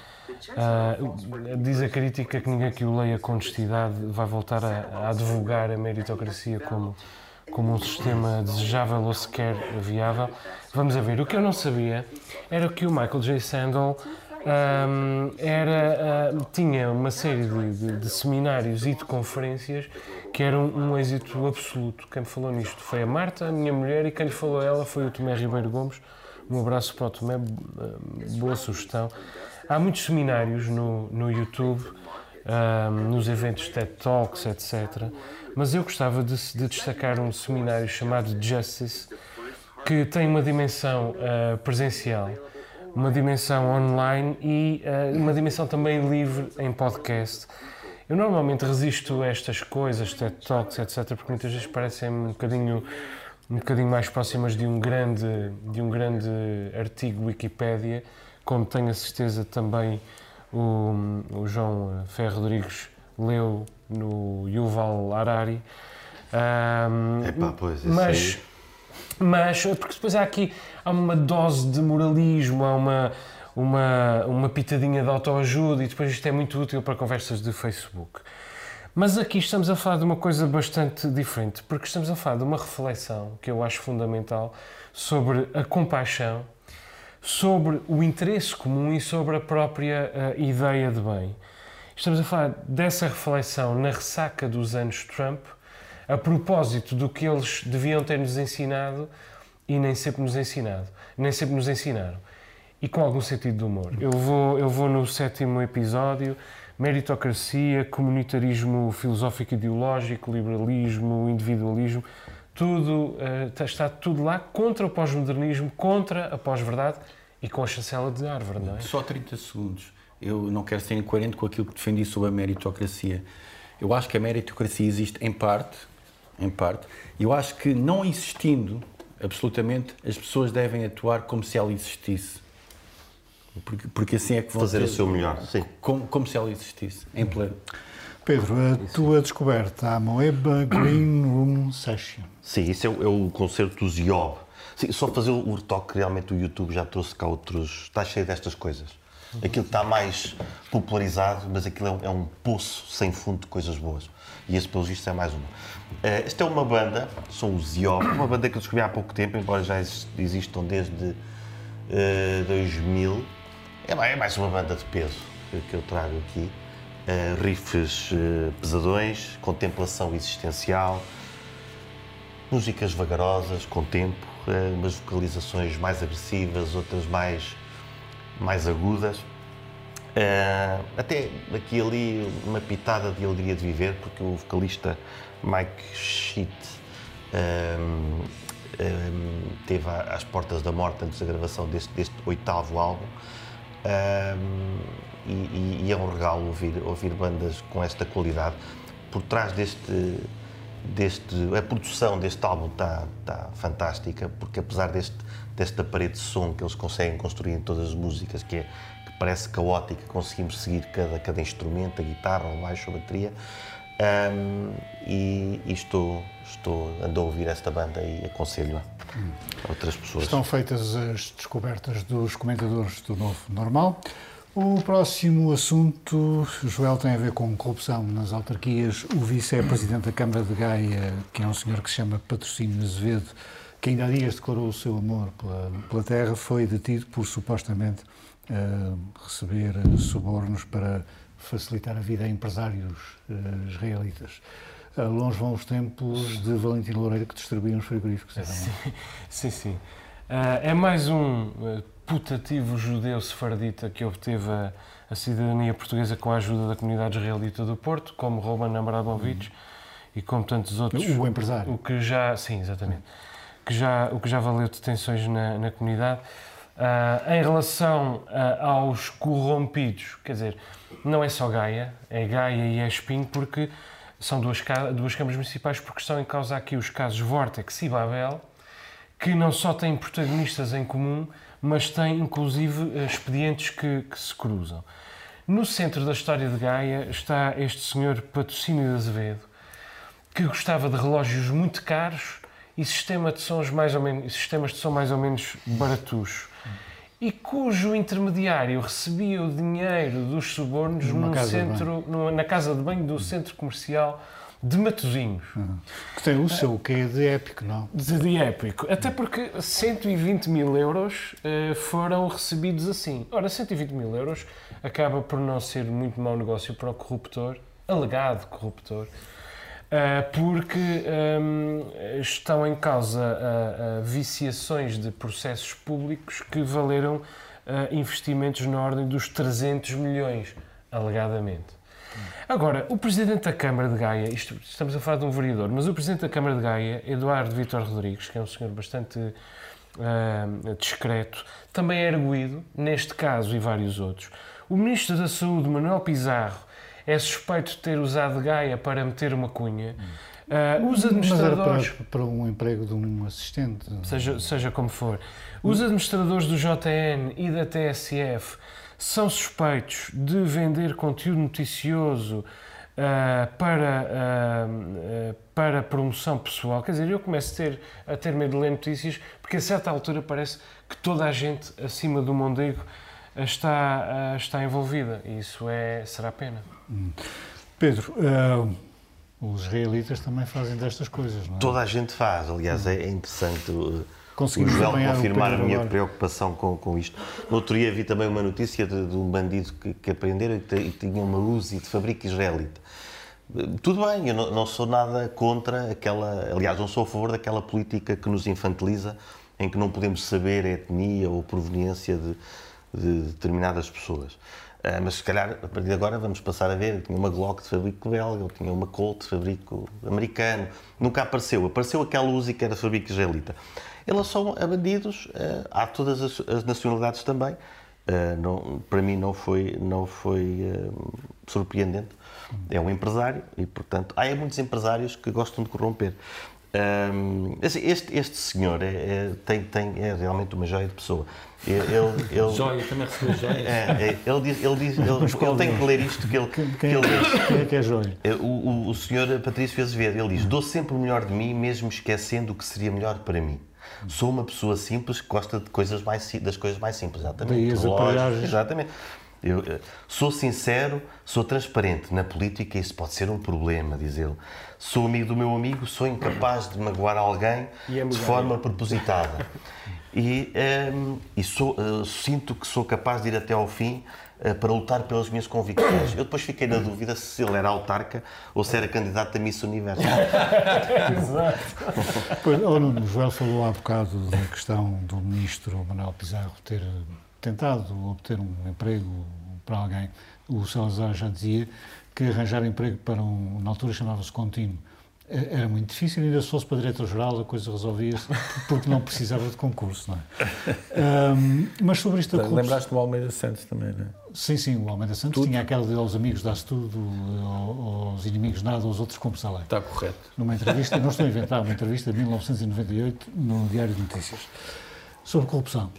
Uh, diz a crítica que ninguém que o leia com honestidade vai voltar a, a advogar a meritocracia como, como um sistema desejável ou sequer viável. Vamos a ver. O que eu não sabia era que o Michael J. Sandel um, era, uh, tinha uma série de, de, de, seminários e de conferências que eram um êxito absoluto. Quem me falou nisto foi a Marta, a minha mulher, e quem lhe falou a ela foi o Tomé Ribeiro Gomes. Um abraço para o Tomé, boa sugestão. Há muitos seminários no, no YouTube, um, nos eventos TED Talks, etc. Mas eu gostava de, de destacar um seminário chamado Justice, que tem uma dimensão uh, presencial uma dimensão online e uh, uma dimensão também livre em podcast. Eu normalmente resisto a estas coisas, TED Talks, etc., porque muitas vezes parecem um bocadinho, um bocadinho mais próximas de um grande, de um grande artigo Wikipédia, como tenho a certeza também o, o João Ferro Rodrigues leu no Yuval Harari.
Um, Epá, pois,
mas, mas, porque depois há aqui há uma dose de moralismo, há uma, uma, uma pitadinha de autoajuda e depois isto é muito útil para conversas de Facebook. Mas aqui estamos a falar de uma coisa bastante diferente, porque estamos a falar de uma reflexão que eu acho fundamental sobre a compaixão, sobre o interesse comum e sobre a própria uh, ideia de bem. Estamos a falar dessa reflexão na ressaca dos anos Trump, a propósito do que eles deviam ter nos ensinado e nem sempre nos ensinado, nem sempre nos ensinaram. E com algum sentido de humor. Eu vou, eu vou no sétimo episódio, meritocracia, comunitarismo filosófico ideológico, liberalismo, individualismo, tudo, uh, está tudo lá contra o pós-modernismo, contra a pós-verdade e com a chancela de Harvard, não é?
Só 30 segundos. Eu não quero ser incoerente com aquilo que defendi sobre a meritocracia. Eu acho que a meritocracia existe em parte, em parte, e eu acho que não existindo absolutamente, as pessoas devem atuar como se ela existisse. Porque, porque assim é que vão
fazer
ter,
o seu melhor, sim.
Como, como se ela existisse, em pleno.
Pedro, a tua descoberta, a Moeba Green Room Session.
Sim, isso é o, é o concerto do Ziob. Sim, só fazer o retoque, realmente o YouTube já trouxe cá outros. Está cheio destas coisas. Aquilo está mais popularizado, mas aquilo é um, é um poço sem fundo de coisas boas. E esse, pelos vistos, é mais uma. Uh, esta é uma banda, são os Ziob, uma banda que eu descobri há pouco tempo, embora já existam desde uh, eh, 2000. É, é, mais uma banda de peso que eu trago aqui. Uh, riffs uh, pesadões, contemplação existencial, músicas vagarosas, com tempo, uh, umas vocalizações mais agressivas, outras mais, mais agudas. Uh, até aqui ali uma pitada de alegria de viver, porque o vocalista Mike Shit um, um, teve às portas da morte antes da gravação deste, deste oitavo álbum. Um, e, e, é um regalo ouvir, ouvir bandas com esta qualidade. Por trás deste, deste a produção deste álbum está, está fantástica, porque apesar deste, desta parede de som que eles conseguem construir em todas as músicas, que é parece caótica, conseguimos seguir cada, cada instrumento, a guitarra, o baixo, a bateria. Um, e, e, estou, estou, ando a ouvir esta banda e aconselho a outras pessoas.
Estão feitas as descobertas dos comentadores do Novo Normal. O próximo assunto, Joel, tem a ver com corrupção nas autarquias. O vice-presidente da Câmara de Gaia, que é um senhor que se chama Patrocínio Azevedo, que ainda há dias declarou o seu amor pela, pela terra, foi detido por supostamente receber subornos para facilitar a vida a empresários uh, israelitas. Uh, longe vão os tempos de Valentim Loureiro que distribuíam os frigoríficos.
Sim, sim. sim. Uh, é mais um putativo judeu sefardita que obteve a, a, cidadania portuguesa com a ajuda da comunidade israelita do Porto, como Roman Abramovich uhum. e como tantos outros.
O empresário.
O que já, sim, exatamente. Que já, o que já valeu detenções na, na comunidade. Uh, em relação uh, aos corrompidos, quer dizer, não é só Gaia, é Gaia e é Espinho, porque são duas, duas câmaras municipais, porque estão em causa aqui os casos Vortex e Babel, que não só têm protagonistas em comum, mas têm inclusive expedientes que, que se cruzam. No centro da história de Gaia está este senhor Patrocínio de Azevedo, que gostava de relógios muito caros e sistema de sons mais ou menos, sistemas de som mais ou menos baratos e cujo intermediário recebia o dinheiro dos subornos num centro, numa, na casa de banho do centro comercial de Matosinhos. Uhum.
Que tem o seu que é de épico, não?
De, de épico. Até porque 120 mil euros uh, foram recebidos assim. Ora, 120 mil euros acaba por não ser muito mau negócio para o corruptor, alegado corruptor, porque um, ehm, estão em causa uh, uh, viciações de processos públicos que valeram investimentos na ordem dos 300 milhões, alegadamente. Agora, o Presidente da Câmara de Gaia, isto, estamos a falar de um vereador, mas o Presidente da Câmara de Gaia, Eduardo Vitor Rodrigues, que é um senhor bastante discreto, também é arguído, neste caso e vários outros. O Ministro da Saúde, Manuel Pizarro, é suspeito de ter usado Gaia para meter uma cunha. Uh, os administradores.
Para, para, um emprego de um assistente.
Seja, seja como for. Os administradores do JN e da TSF são suspeitos de vender conteúdo noticioso uh, para, uh, para promoção pessoal. Quer dizer, eu começo a ter, a ter medo de ler notícias porque a certa altura parece que toda a gente acima do Mondego está, está envolvida e isso é, será pena.
Pedro, uh, os israelitas também fazem destas coisas, não é?
Toda a gente faz, aliás, é interessante. Uh, Conseguimos o Joel confirmar a minha agora. preocupação com, com isto. No outro dia vi também uma notícia de, de um bandido que, que aprenderam e, tinha uma Uzi de fabrico israelita. Tudo bem, eu não, não, sou nada contra aquela. Aliás, não sou a favor daquela política que nos infantiliza, em que não podemos saber a etnia ou proveniência de, de determinadas pessoas. Uh, mas se calhar, a partir de agora, vamos passar a ver. Eu tinha uma Glock de fabrico belga, eu tinha uma Colt de fabrico americano. Nunca apareceu. Apareceu aquela Uzi que era fabrico israelita. Em relação a bandidos, uh, há todas as, as, nacionalidades também. Uh, não, para mim não foi, não foi surpreendente. É um empresário e, portanto, há muitos empresários que gostam de corromper. Um, este, este senhor é, é, tem, tem, é realmente uma joia de pessoa.
Ele, ele, joia, também recebeu joias. É,
é, ele diz, ele diz, ele, ele tem que ler isto que ele,
quem, quem, que ele diz. Quem é que é joia?
É, o, o, o senhor Patrício Azevedo, ele diz, dou sempre o melhor de mim, mesmo esquecendo o que seria melhor para mim. Sou uma pessoa simples que gosta de coisas mais, das coisas mais simples, exatamente. Daí exatamente. Eu, eh, sou sincero, sou transparente. Na política isso pode ser um problema, diz ele. Sou amigo do meu amigo, sou incapaz de magoar alguém é de forma propositada. E, um, ehm, e sou, uh, sinto que sou capaz de ir até ao fim uh, para lutar pelas minhas convicções. Eu depois fiquei na dúvida se ele era autarca ou se era candidato a Miss Universo.
Exato. Pois, oh, Nuno, Joel falou há bocado da questão do ministro Manuel Pizarro ter tentado obter um emprego para alguém. O Salazar já dizia que arranjar emprego para um, na altura chamava-se contínuo, era muito difícil, ainda se fosse para diretor-geral a coisa resolvia-se, porque não precisava de concurso, não é? Um, mas sobre isto
corrupção... Lembraste do Almeida Santos também, não é?
Sim, sim, o Almeida Santos tudo. tinha aquela de aos amigos dá-se tudo, aos inimigos nada, aos outros como se lei.
Está correto.
Numa entrevista, não estou a inventar, uma entrevista de 1998 no Diário de Notícias, sobre corrupção.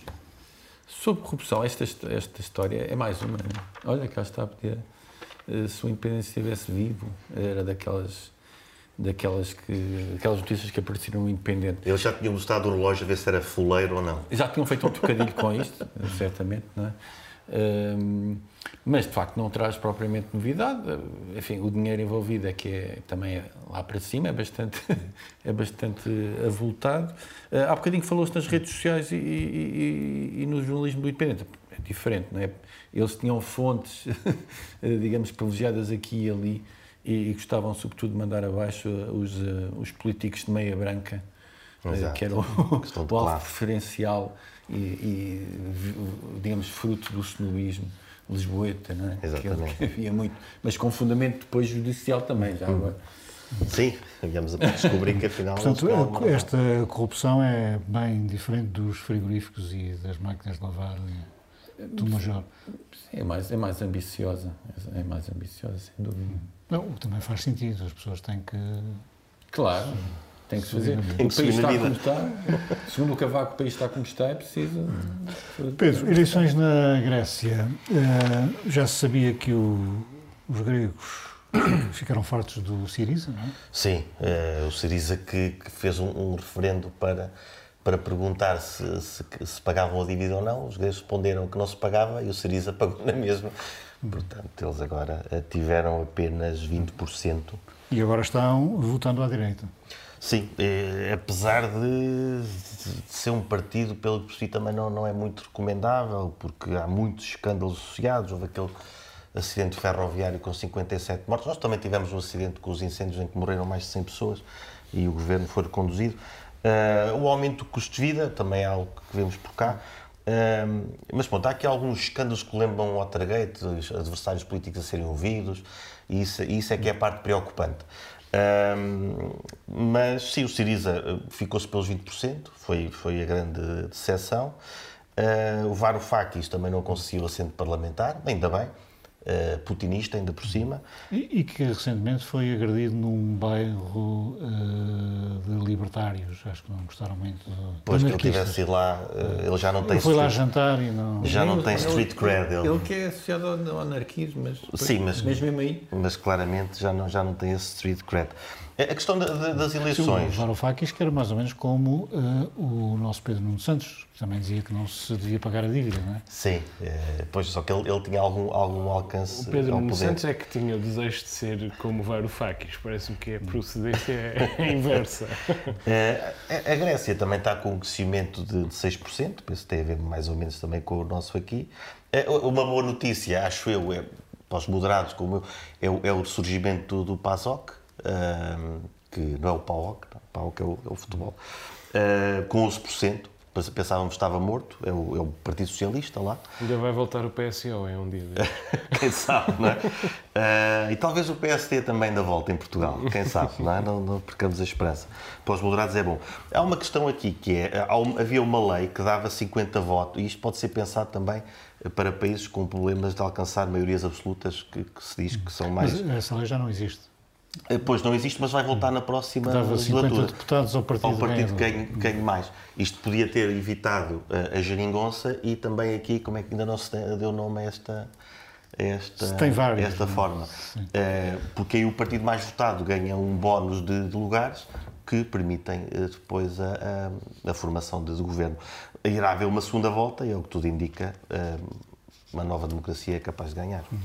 Sobre corrupção, esta, esta história é mais uma. Olha, cá está, podia, eh, se o Independência estivesse vivo, era daquelas daquelas que aquelas notícias que apareceram no Independente.
Eles já tinham mostrado o relógio a ver se era fuleiro ou não.
Já tinham feito um trocadilho com isto, certamente, não é? Um, mas de facto não traz propriamente novidade. Enfim, o dinheiro envolvido é que é também é lá para cima, é bastante, é bastante avultado. Uh, há bocadinho falou-se nas redes sociais e, e, e, e, no jornalismo do independente. É diferente, não é? Eles tinham fontes, digamos, privilegiadas aqui e ali e, gostavam, sobretudo, de mandar abaixo os, uh, os políticos de meia branca, uh, que era o, o alvo preferencial e, e, digamos, fruto do snobismo lisboeta, não é?
Exatamente.
Que havia muito, mas com fundamento depois judicial também, já agora.
Sim, viemos a descobrir que afinal.
Portanto, esta corrupção é bem diferente dos frigoríficos e das máquinas de lavar do Major.
Sim, é mais, é mais ambiciosa, é mais ambiciosa, sem dúvida.
Não, também faz sentido, as pessoas têm que.
Claro. Tem que se fazer. Tem que o país está como está. Segundo o Cavaco, o país está como está, é preciso.
Pedro, eleições na Grécia. Uh, já se sabia que o, os gregos ficaram fartos do Siriza, não é?
Sim, uh, o Siriza que, que fez um, um, referendo para, para perguntar se, se, se, pagavam a dívida ou não. Os gregos responderam que não se pagava e o Siriza pagou na mesma. Portanto, eles agora eh, tiveram apenas 20%.
E agora estão votando à direita.
Sim, é, apesar de, ser um partido, pelo que percebi, também não, não é muito recomendável, porque há muitos escândalos associados. Houve aquele acidente ferroviário com 57 mortos. Nós também tivemos um acidente com os incêndios em que morreram mais de 100 pessoas e o governo foi reconduzido. Uh, o aumento do custo de vida também é algo que vemos por cá. Uh, mas pronto, há aqui alguns escândalos que lembram o Watergate, os adversários políticos a serem ouvidos, e isso, isso é que é a parte preocupante. Um, mas sim, o Siriza eh, ficou-se pelos 20%, foi, foi a grande decepção. Uh, o Varoufakis também não conseguiu assento parlamentar, ainda bem, uh, putinista ainda por cima.
E, e, que recentemente foi agredido num bairro uh, de libertários, acho que não gostaram muito.
Pois que ele tivesse ido lá, uh, ele já não tem.
Foi lá jantar e não.
Já não tem street cred.
Ele, ele que é associado ao anarquismo, mas.
Sim, mas.
Mesmo aí.
Mas claramente já não, já não tem esse street cred. A questão das eleições.
Sim, o Varoufakis, que era mais ou menos como uh, o nosso Pedro Nuno Santos, que também dizia que não se devia pagar a dívida, não é?
Sim, é, pois só que ele, ele tinha algum, algum alcance.
O Pedro Nuno Santos é que tinha o desejo de ser como o Varoufakis, parece-me que a procedência é inversa.
É, a Grécia também está com um crescimento de, de 6%, penso que tem a ver mais ou menos também com o nosso aqui. É, uma boa notícia, acho eu, é, para os moderados como eu, é, o, é o surgimento do, do PASOK que não é o PAOK, o PAOK é o, é o futebol, uh, com 11%. Pensávamos que estava morto, é o, é o, Partido Socialista lá.
Ainda vai voltar o PSO em um dia.
quem sabe, não é? Uh, e talvez o PST também ainda volte em Portugal, quem sabe, não é? Não, não percamos a esperança. Para os moderados é bom. Há uma questão aqui que é: havia uma lei que dava 50 votos, e isto pode ser pensado também para países com problemas de alcançar maiorias absolutas, que, que se diz que são mais.
Mas essa lei já não existe.
Eh, pois não existe, mas vai voltar na próxima
Dava legislatura. deputados ao partido,
ao partido que ganhe, mais. Isto podia ter evitado a, eh, a geringonça e também aqui, como é que ainda não se deu nome a esta, esta,
tem vários,
esta forma. É, porque aí o partido mais votado ganha um bónus de, de lugares que permitem depois a, a, a, formação de, de governo. Irá haver uma segunda volta e é o que tudo indica, uma nova democracia é capaz de ganhar. Uhum.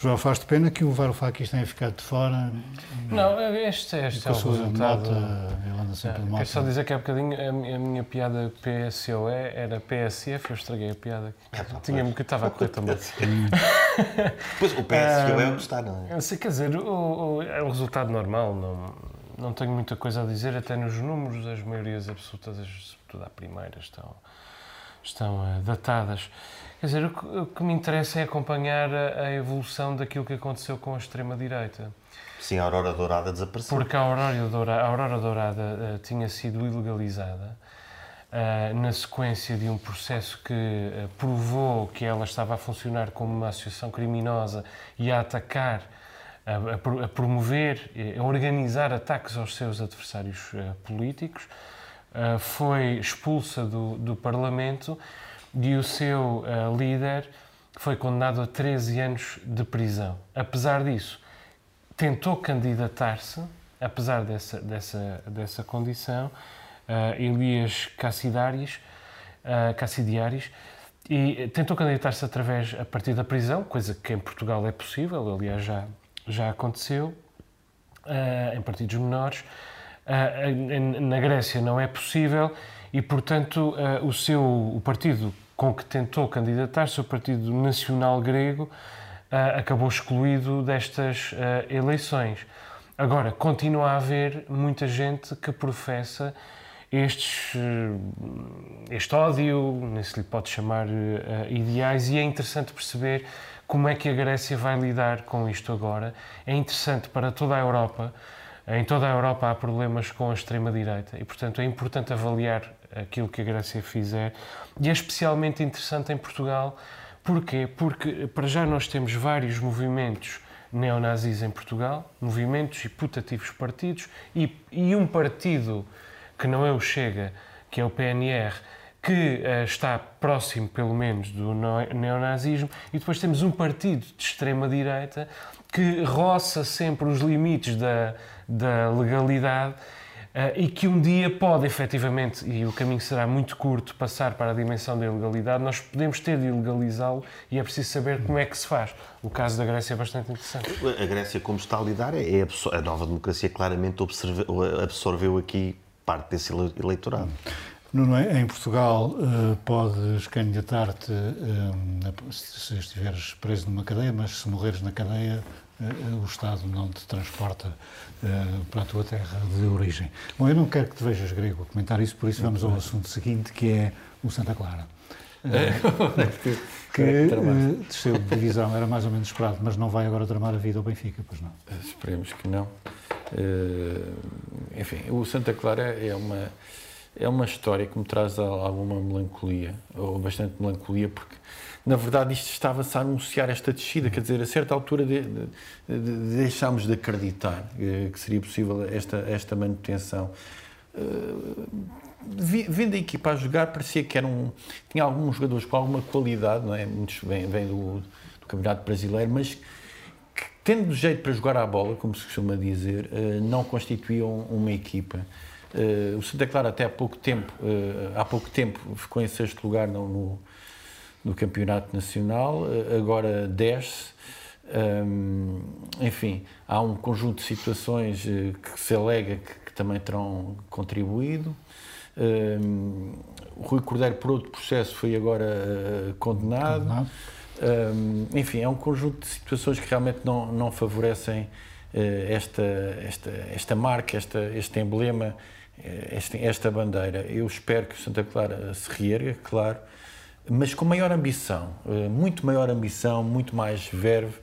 João, faz-te pena que o Varoufakis tenha ficado de fora?
Não, este, este é o resultado.
ele anda sempre de moto.
Quero só dizer que há bocadinho a, a minha piada PSOE era PSF, eu estraguei a piada. É, Tinha-me que estava a correr também.
pois o PSOE é o que está, não é?
Sei, quer dizer, o, o, é um resultado normal, não, não tenho muita coisa a dizer, até nos números, as maiorias absolutas, sobretudo à primeira, estão, estão uh, datadas. Quer dizer, o que, o que me interessa é acompanhar a, a, evolução daquilo que aconteceu com a extrema-direita.
Sim, a Aurora Dourada desapareceu.
Porque a Aurora Dourada, a Aurora Dourada uh, tinha sido ilegalizada uh, na sequência de um processo que uh, provou que ela estava a funcionar como uma associação criminosa e a atacar, a, a promover, a organizar ataques aos seus adversários políticos. Foi expulsa do, do Parlamento e o seu uh, líder foi condenado a 13 anos de prisão. Apesar disso, tentou candidatar-se, apesar dessa, dessa, dessa condição, uh, Elias Cassidaris, uh, Cassidiaris, e tentou candidatar-se através, a partir da prisão, coisa que em Portugal é possível, aliás já, já aconteceu, uh, em partidos menores. Uh, na Grécia não é possível e, portanto, uh, o seu o partido com que tentou candidatar-se, o Partido Nacional Grego, uh, acabou excluído destas eleições. Agora, continua a haver muita gente que professa estes, este ódio, nem se lhe pode chamar ideais, e é interessante perceber como é que a Grécia vai lidar com isto agora. É interessante para toda a Europa Em toda a Europa há problemas com a extrema-direita e, portanto, é importante avaliar aquilo que a Grécia fizer e é especialmente interessante em Portugal. Porquê? Porque, para já, nós temos vários movimentos neonazis em Portugal, movimentos e putativos partidos, e, e um partido que não é o Chega, que é o PNR, que uh, está próximo, pelo menos, do neonazismo, e depois temos um partido de extrema-direita que roça sempre os limites da, da legalidade Uh, e que um dia pode efetivamente, e o caminho será muito curto, passar para a dimensão da ilegalidade, nós podemos ter de ilegalizá-lo e é preciso saber como é que se faz. O caso da Grécia é bastante interessante.
A Grécia, como está a lidar, é a nova democracia claramente absorveu aqui parte desse eleitorado.
Nuno, em Portugal uh, podes candidatar-te uh, se estiveres preso numa cadeia, mas se morreres na cadeia, uh, o Estado não te transporta para a tua terra de origem. Bom, eu não quero que te vejas grego a comentar isso, por isso vamos ao assunto seguinte, que é o Santa Clara. que, que desceu de divisão, era mais ou menos esperado, mas não vai agora tramar a vida ao Benfica, pois não?
Esperemos que não. enfim, o Santa Clara é uma é uma história que me traz alguma melancolia, ou bastante melancolia, porque na verdade isto estava-se a anunciar esta descida, quer dizer, a certa altura de, de, de, deixámos de acreditar eh, que seria possível esta, esta manutenção. Uh, vendo a equipa a jogar, parecia que eram, tinha alguns jogadores com alguma qualidade, não é? muitos vêm, vêm do, do Campeonato Brasileiro, mas que, tendo jeito para jogar à bola, como se costuma dizer, uh, não constituíam uma equipa. Uh, o Santa Clara até há pouco tempo, uh, há pouco tempo ficou em sexto lugar no, no, no Campeonato Nacional, uh, agora desce. Um, enfim, há um conjunto de situações que se alega que, que também terão contribuído. O Rui Cordeiro, por outro processo, foi agora condenado. condenado. Um, enfim, é um conjunto de situações que realmente não, não favorecem esta, esta, esta marca, esta, este emblema esta, esta bandeira. Eu espero que Santa Clara se reerga, claro, mas com maior ambição, eh, muito maior ambição, muito mais verve,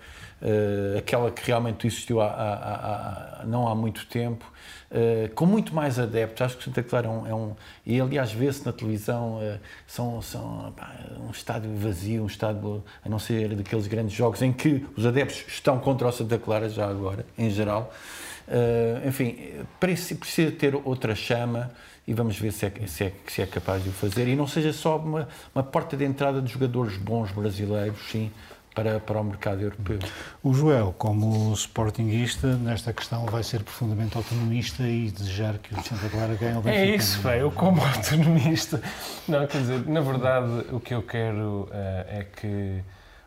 uh, aquela que realmente existiu há, há, há, não há muito tempo, uh, com muito mais adeptos. Acho que Santa Clara é um. É um e aliás, vê-se na televisão, uh, são, são pá, um estádio vazio, um estádio, a não ser daqueles grandes jogos em que os adeptos estão contra o Santa Clara, já agora, em geral. enfim, precisa ter outra chama e vamos ver se é, se é, se é capaz de o fazer. E não seja só uma, uma porta de entrada de jogadores bons brasileiros, sim, para, para o mercado europeu.
O Joel, como sportinguista, nesta questão vai ser profundamente autonomista e desejar que o Santa Clara ganhe o Benfica.
É isso, velho, eu como autonomista. Não, quer dizer, na verdade, o que eu quero uh, é que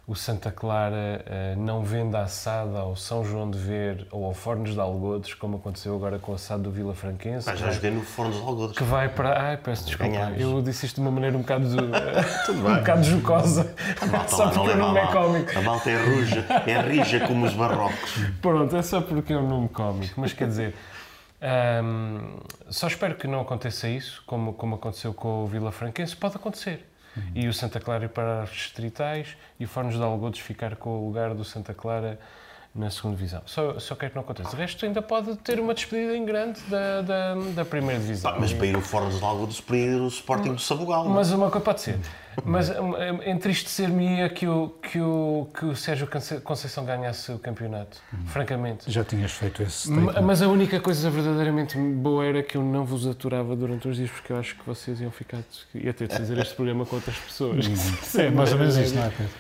o Santa Clara uh, não venda assada ao São João de Ver ou ao Fornos de Algodos, como aconteceu agora com o assado do Vila Franquense.
Mas já joguei no Fornos de Algodos.
Que vai para. Ai, peço desculpa. Ganhamos. Eu disse isto de uma maneira um bocado, um bocado jocosa. só porque o nome é cómico.
A malta é ruja, é rija como os barrocos.
Pronto, é só porque é um nome cómico. Mas quer dizer. Um, só espero que não aconteça isso, como, como aconteceu com o Vila Franquense. Pode acontecer Uhum. E o Santa Clara ir para as distritais e o Fornos de Algodos ficar com o lugar do Santa Clara na segunda divisão. Só, só quero que não aconteça. O resto ainda pode ter uma despedida em grande da, da, da primeira divisão.
mas para ir o Fornos de para ir o Sporting do Sabugal.
Mas uma coisa pode ser. Mas entristecer-me-ia que o, que, o, que o Sérgio Conceição ganhasse o campeonato, hum. francamente.
Já tinhas feito esse
Mas a única coisa verdadeiramente boa era que eu não vos aturava durante os dias, porque eu acho que vocês iam ficar. ia ter de fazer este programa com outras pessoas.
Hum. é, mais ou menos isso, não é, Pedro?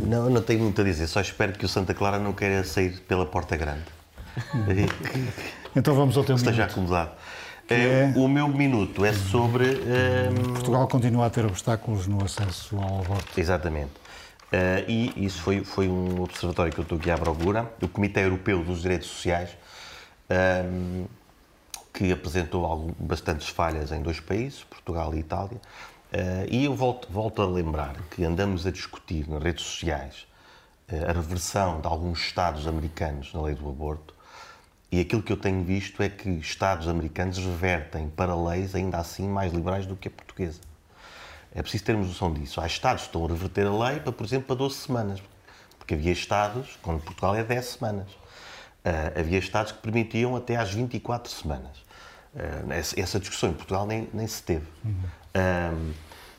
Não, não tenho muito a dizer, só espero que o Santa Clara não queira sair pela porta grande.
então vamos ao teu
Esteja acomodado. É... O meu minuto é sobre. Um...
Ehm, Portugal continua a ter obstáculos no acesso ao voto.
Exatamente. Uh, e isso foi, foi um observatório que eu estou aqui à procura, o Comitê Europeu dos Direitos Sociais, um, que apresentou algum, bastantes falhas em dois países, Portugal e Itália. Uh, e eu volto, volto a lembrar que andamos a discutir nas redes sociais uh, a reversão de alguns Estados americanos na lei do aborto e aquilo que eu tenho visto é que Estados americanos revertem para leis ainda assim mais liberais do que a portuguesa. É preciso termos noção disso. Há Estados que estão a reverter a lei, para, por exemplo, para 12 semanas. Porque havia Estados, quando Portugal é 10 semanas. havia Estados que permitiam até às 24 semanas. essa discussão em Portugal nem, nem se teve. Uhum.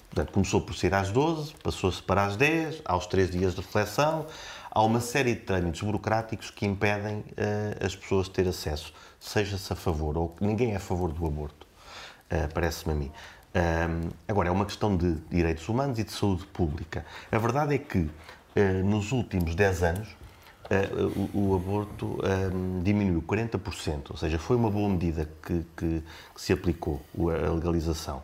Portanto, começou por ser às 12, passou-se para às 10, aos 3 dias de reflexão. Há uma série de trâmites burocráticos que impedem as pessoas de ter acesso, seja-se a favor ou ninguém é a favor do aborto, parece-me a mim. Um, agora, é uma questão de direitos humanos e de saúde pública. A verdade é que, uh, nos últimos 10 anos, uh, o, o, aborto um, diminuiu 40%, ou seja, foi uma boa medida que, que, que se aplicou, a legalização.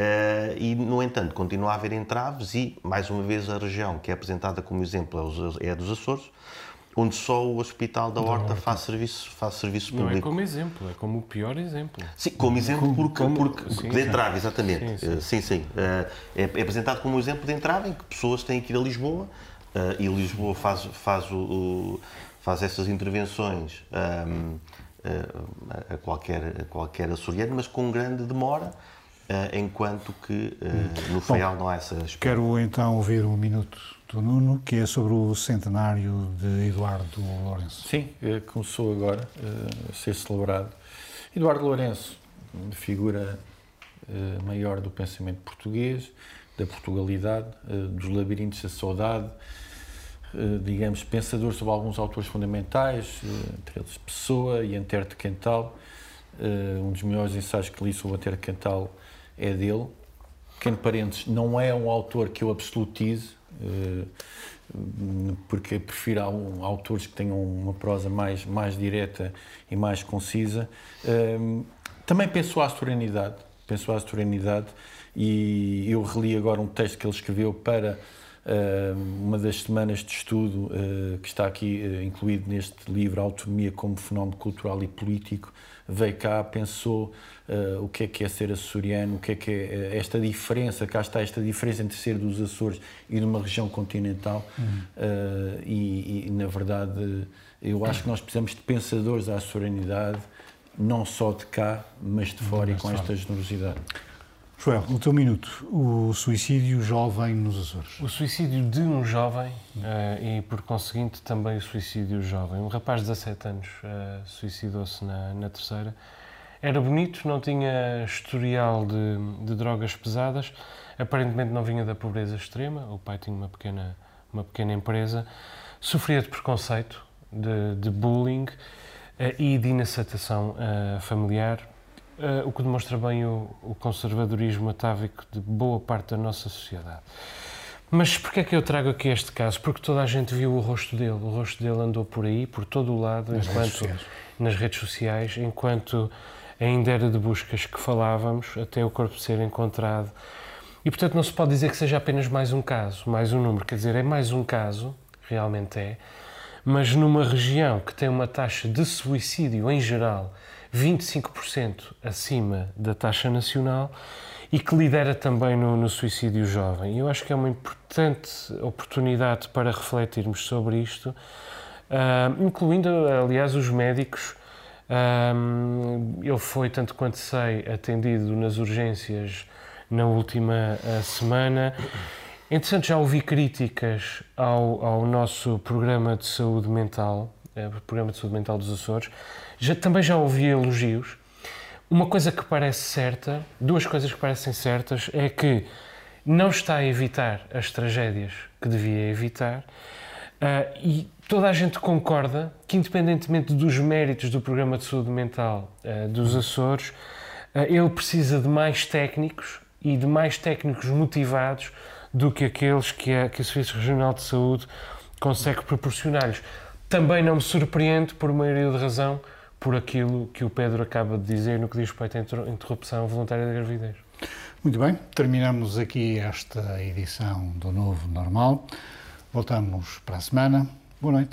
Uh, e, no entanto, continua a haver entraves e, mais uma vez, a região que é apresentada como exemplo é a dos Açores, onde só o Hospital da Horta faz serviço, faz serviço público.
Não é como exemplo, é como o pior exemplo.
Sim, como exemplo porque, como, porque sim, de entrave, exatamente. Sim, sim. Uh, sim, sim. Uh, é, é, apresentado como um exemplo de entrave em que pessoas têm que ir a Lisboa uh, e Lisboa faz, faz, o, o faz essas intervenções um, a, qualquer, a qualquer açoriano, mas com grande demora. Enquanto que no FEAL não há essa
Quero então ouvir um minuto do Nuno, que é sobre o centenário de Eduardo Lourenço.
Sim, eh, começou agora eh, a ser celebrado. Eduardo Lourenço, figura eh, maior do pensamento português, da Portugalidade, dos labirintos da saudade, digamos, pensador sobre alguns autores fundamentais, entre eles Pessoa e Antero de Quental. Um dos melhores ensaios que li sobre Antero de Quental é dele. Pequeno parênteses, não é um autor que eu absolutize, eh, porque prefiro autores que tenham uma prosa mais, mais direta e mais concisa. Eh, também penso à serenidade, penso à serenidade e eu reli agora um texto que ele escreveu para eh, uma das semanas de estudo que está aqui incluído neste livro, Autonomia como Fenómeno Cultural e Político, veio cá, pensou uh, o que é que é ser açoriano, o que é que é uh, esta diferença, cá está esta diferença entre ser dos Açores e de uma região continental. Uhum. Uh, e, e, na verdade, eu acho que nós precisamos de pensadores à soranidade, não só de cá, mas de fora e com esta generosidade.
Joel, o teu minuto. O suicídio jovem nos Açores.
O suicídio de um jovem uh, e, por conseguinte, também o suicídio jovem. Um rapaz de 17 anos uh, suicidou-se na, na, terceira. Era bonito, não tinha historial de, de, drogas pesadas, aparentemente não vinha da pobreza extrema. O pai tinha uma pequena, uma pequena empresa. Sofria de preconceito, de, de bullying uh, e de inacetação familiar uh, o que demonstra bem o, o, conservadorismo atávico de boa parte da nossa sociedade. Mas porquê é que eu trago aqui este caso? Porque toda a gente viu o rosto dele. O rosto dele andou por aí, por todo o lado, nas, enquanto, redes, nas redes sociais, enquanto ainda era de buscas que falávamos, até o corpo ser encontrado. E, portanto, não se pode dizer que seja apenas mais um caso, mais um número. Quer dizer, é mais um caso, realmente é, mas numa região que tem uma taxa de suicídio em geral 25% acima da taxa nacional e que lidera também no, no suicídio jovem. Eu acho que é uma importante oportunidade para refletirmos sobre isto, uh, incluindo, aliás, os médicos. Uh, ele foi, tanto quanto sei, atendido nas urgências na última uh, semana. Entretanto, já ouvi críticas ao, ao nosso programa de saúde mental, uh, programa de saúde mental dos Açores, já, também já ouvi elogios. Uma coisa que parece certa, duas coisas que parecem certas, é que não está a evitar as tragédias que devia evitar uh, e toda a gente concorda que, independentemente dos méritos do programa de saúde mental uh, dos Açores, uh, ele precisa de mais técnicos e de mais técnicos motivados do que aqueles que a, que Serviço Regional de Saúde consegue proporcionar-lhes. Também não me surpreende, por maioria de razão, por aquilo que o Pedro acaba de dizer no que diz respeito à interrupção voluntária da gravidez.
Muito bem, terminamos aqui esta edição do Novo Normal. Voltamos para a semana. Boa.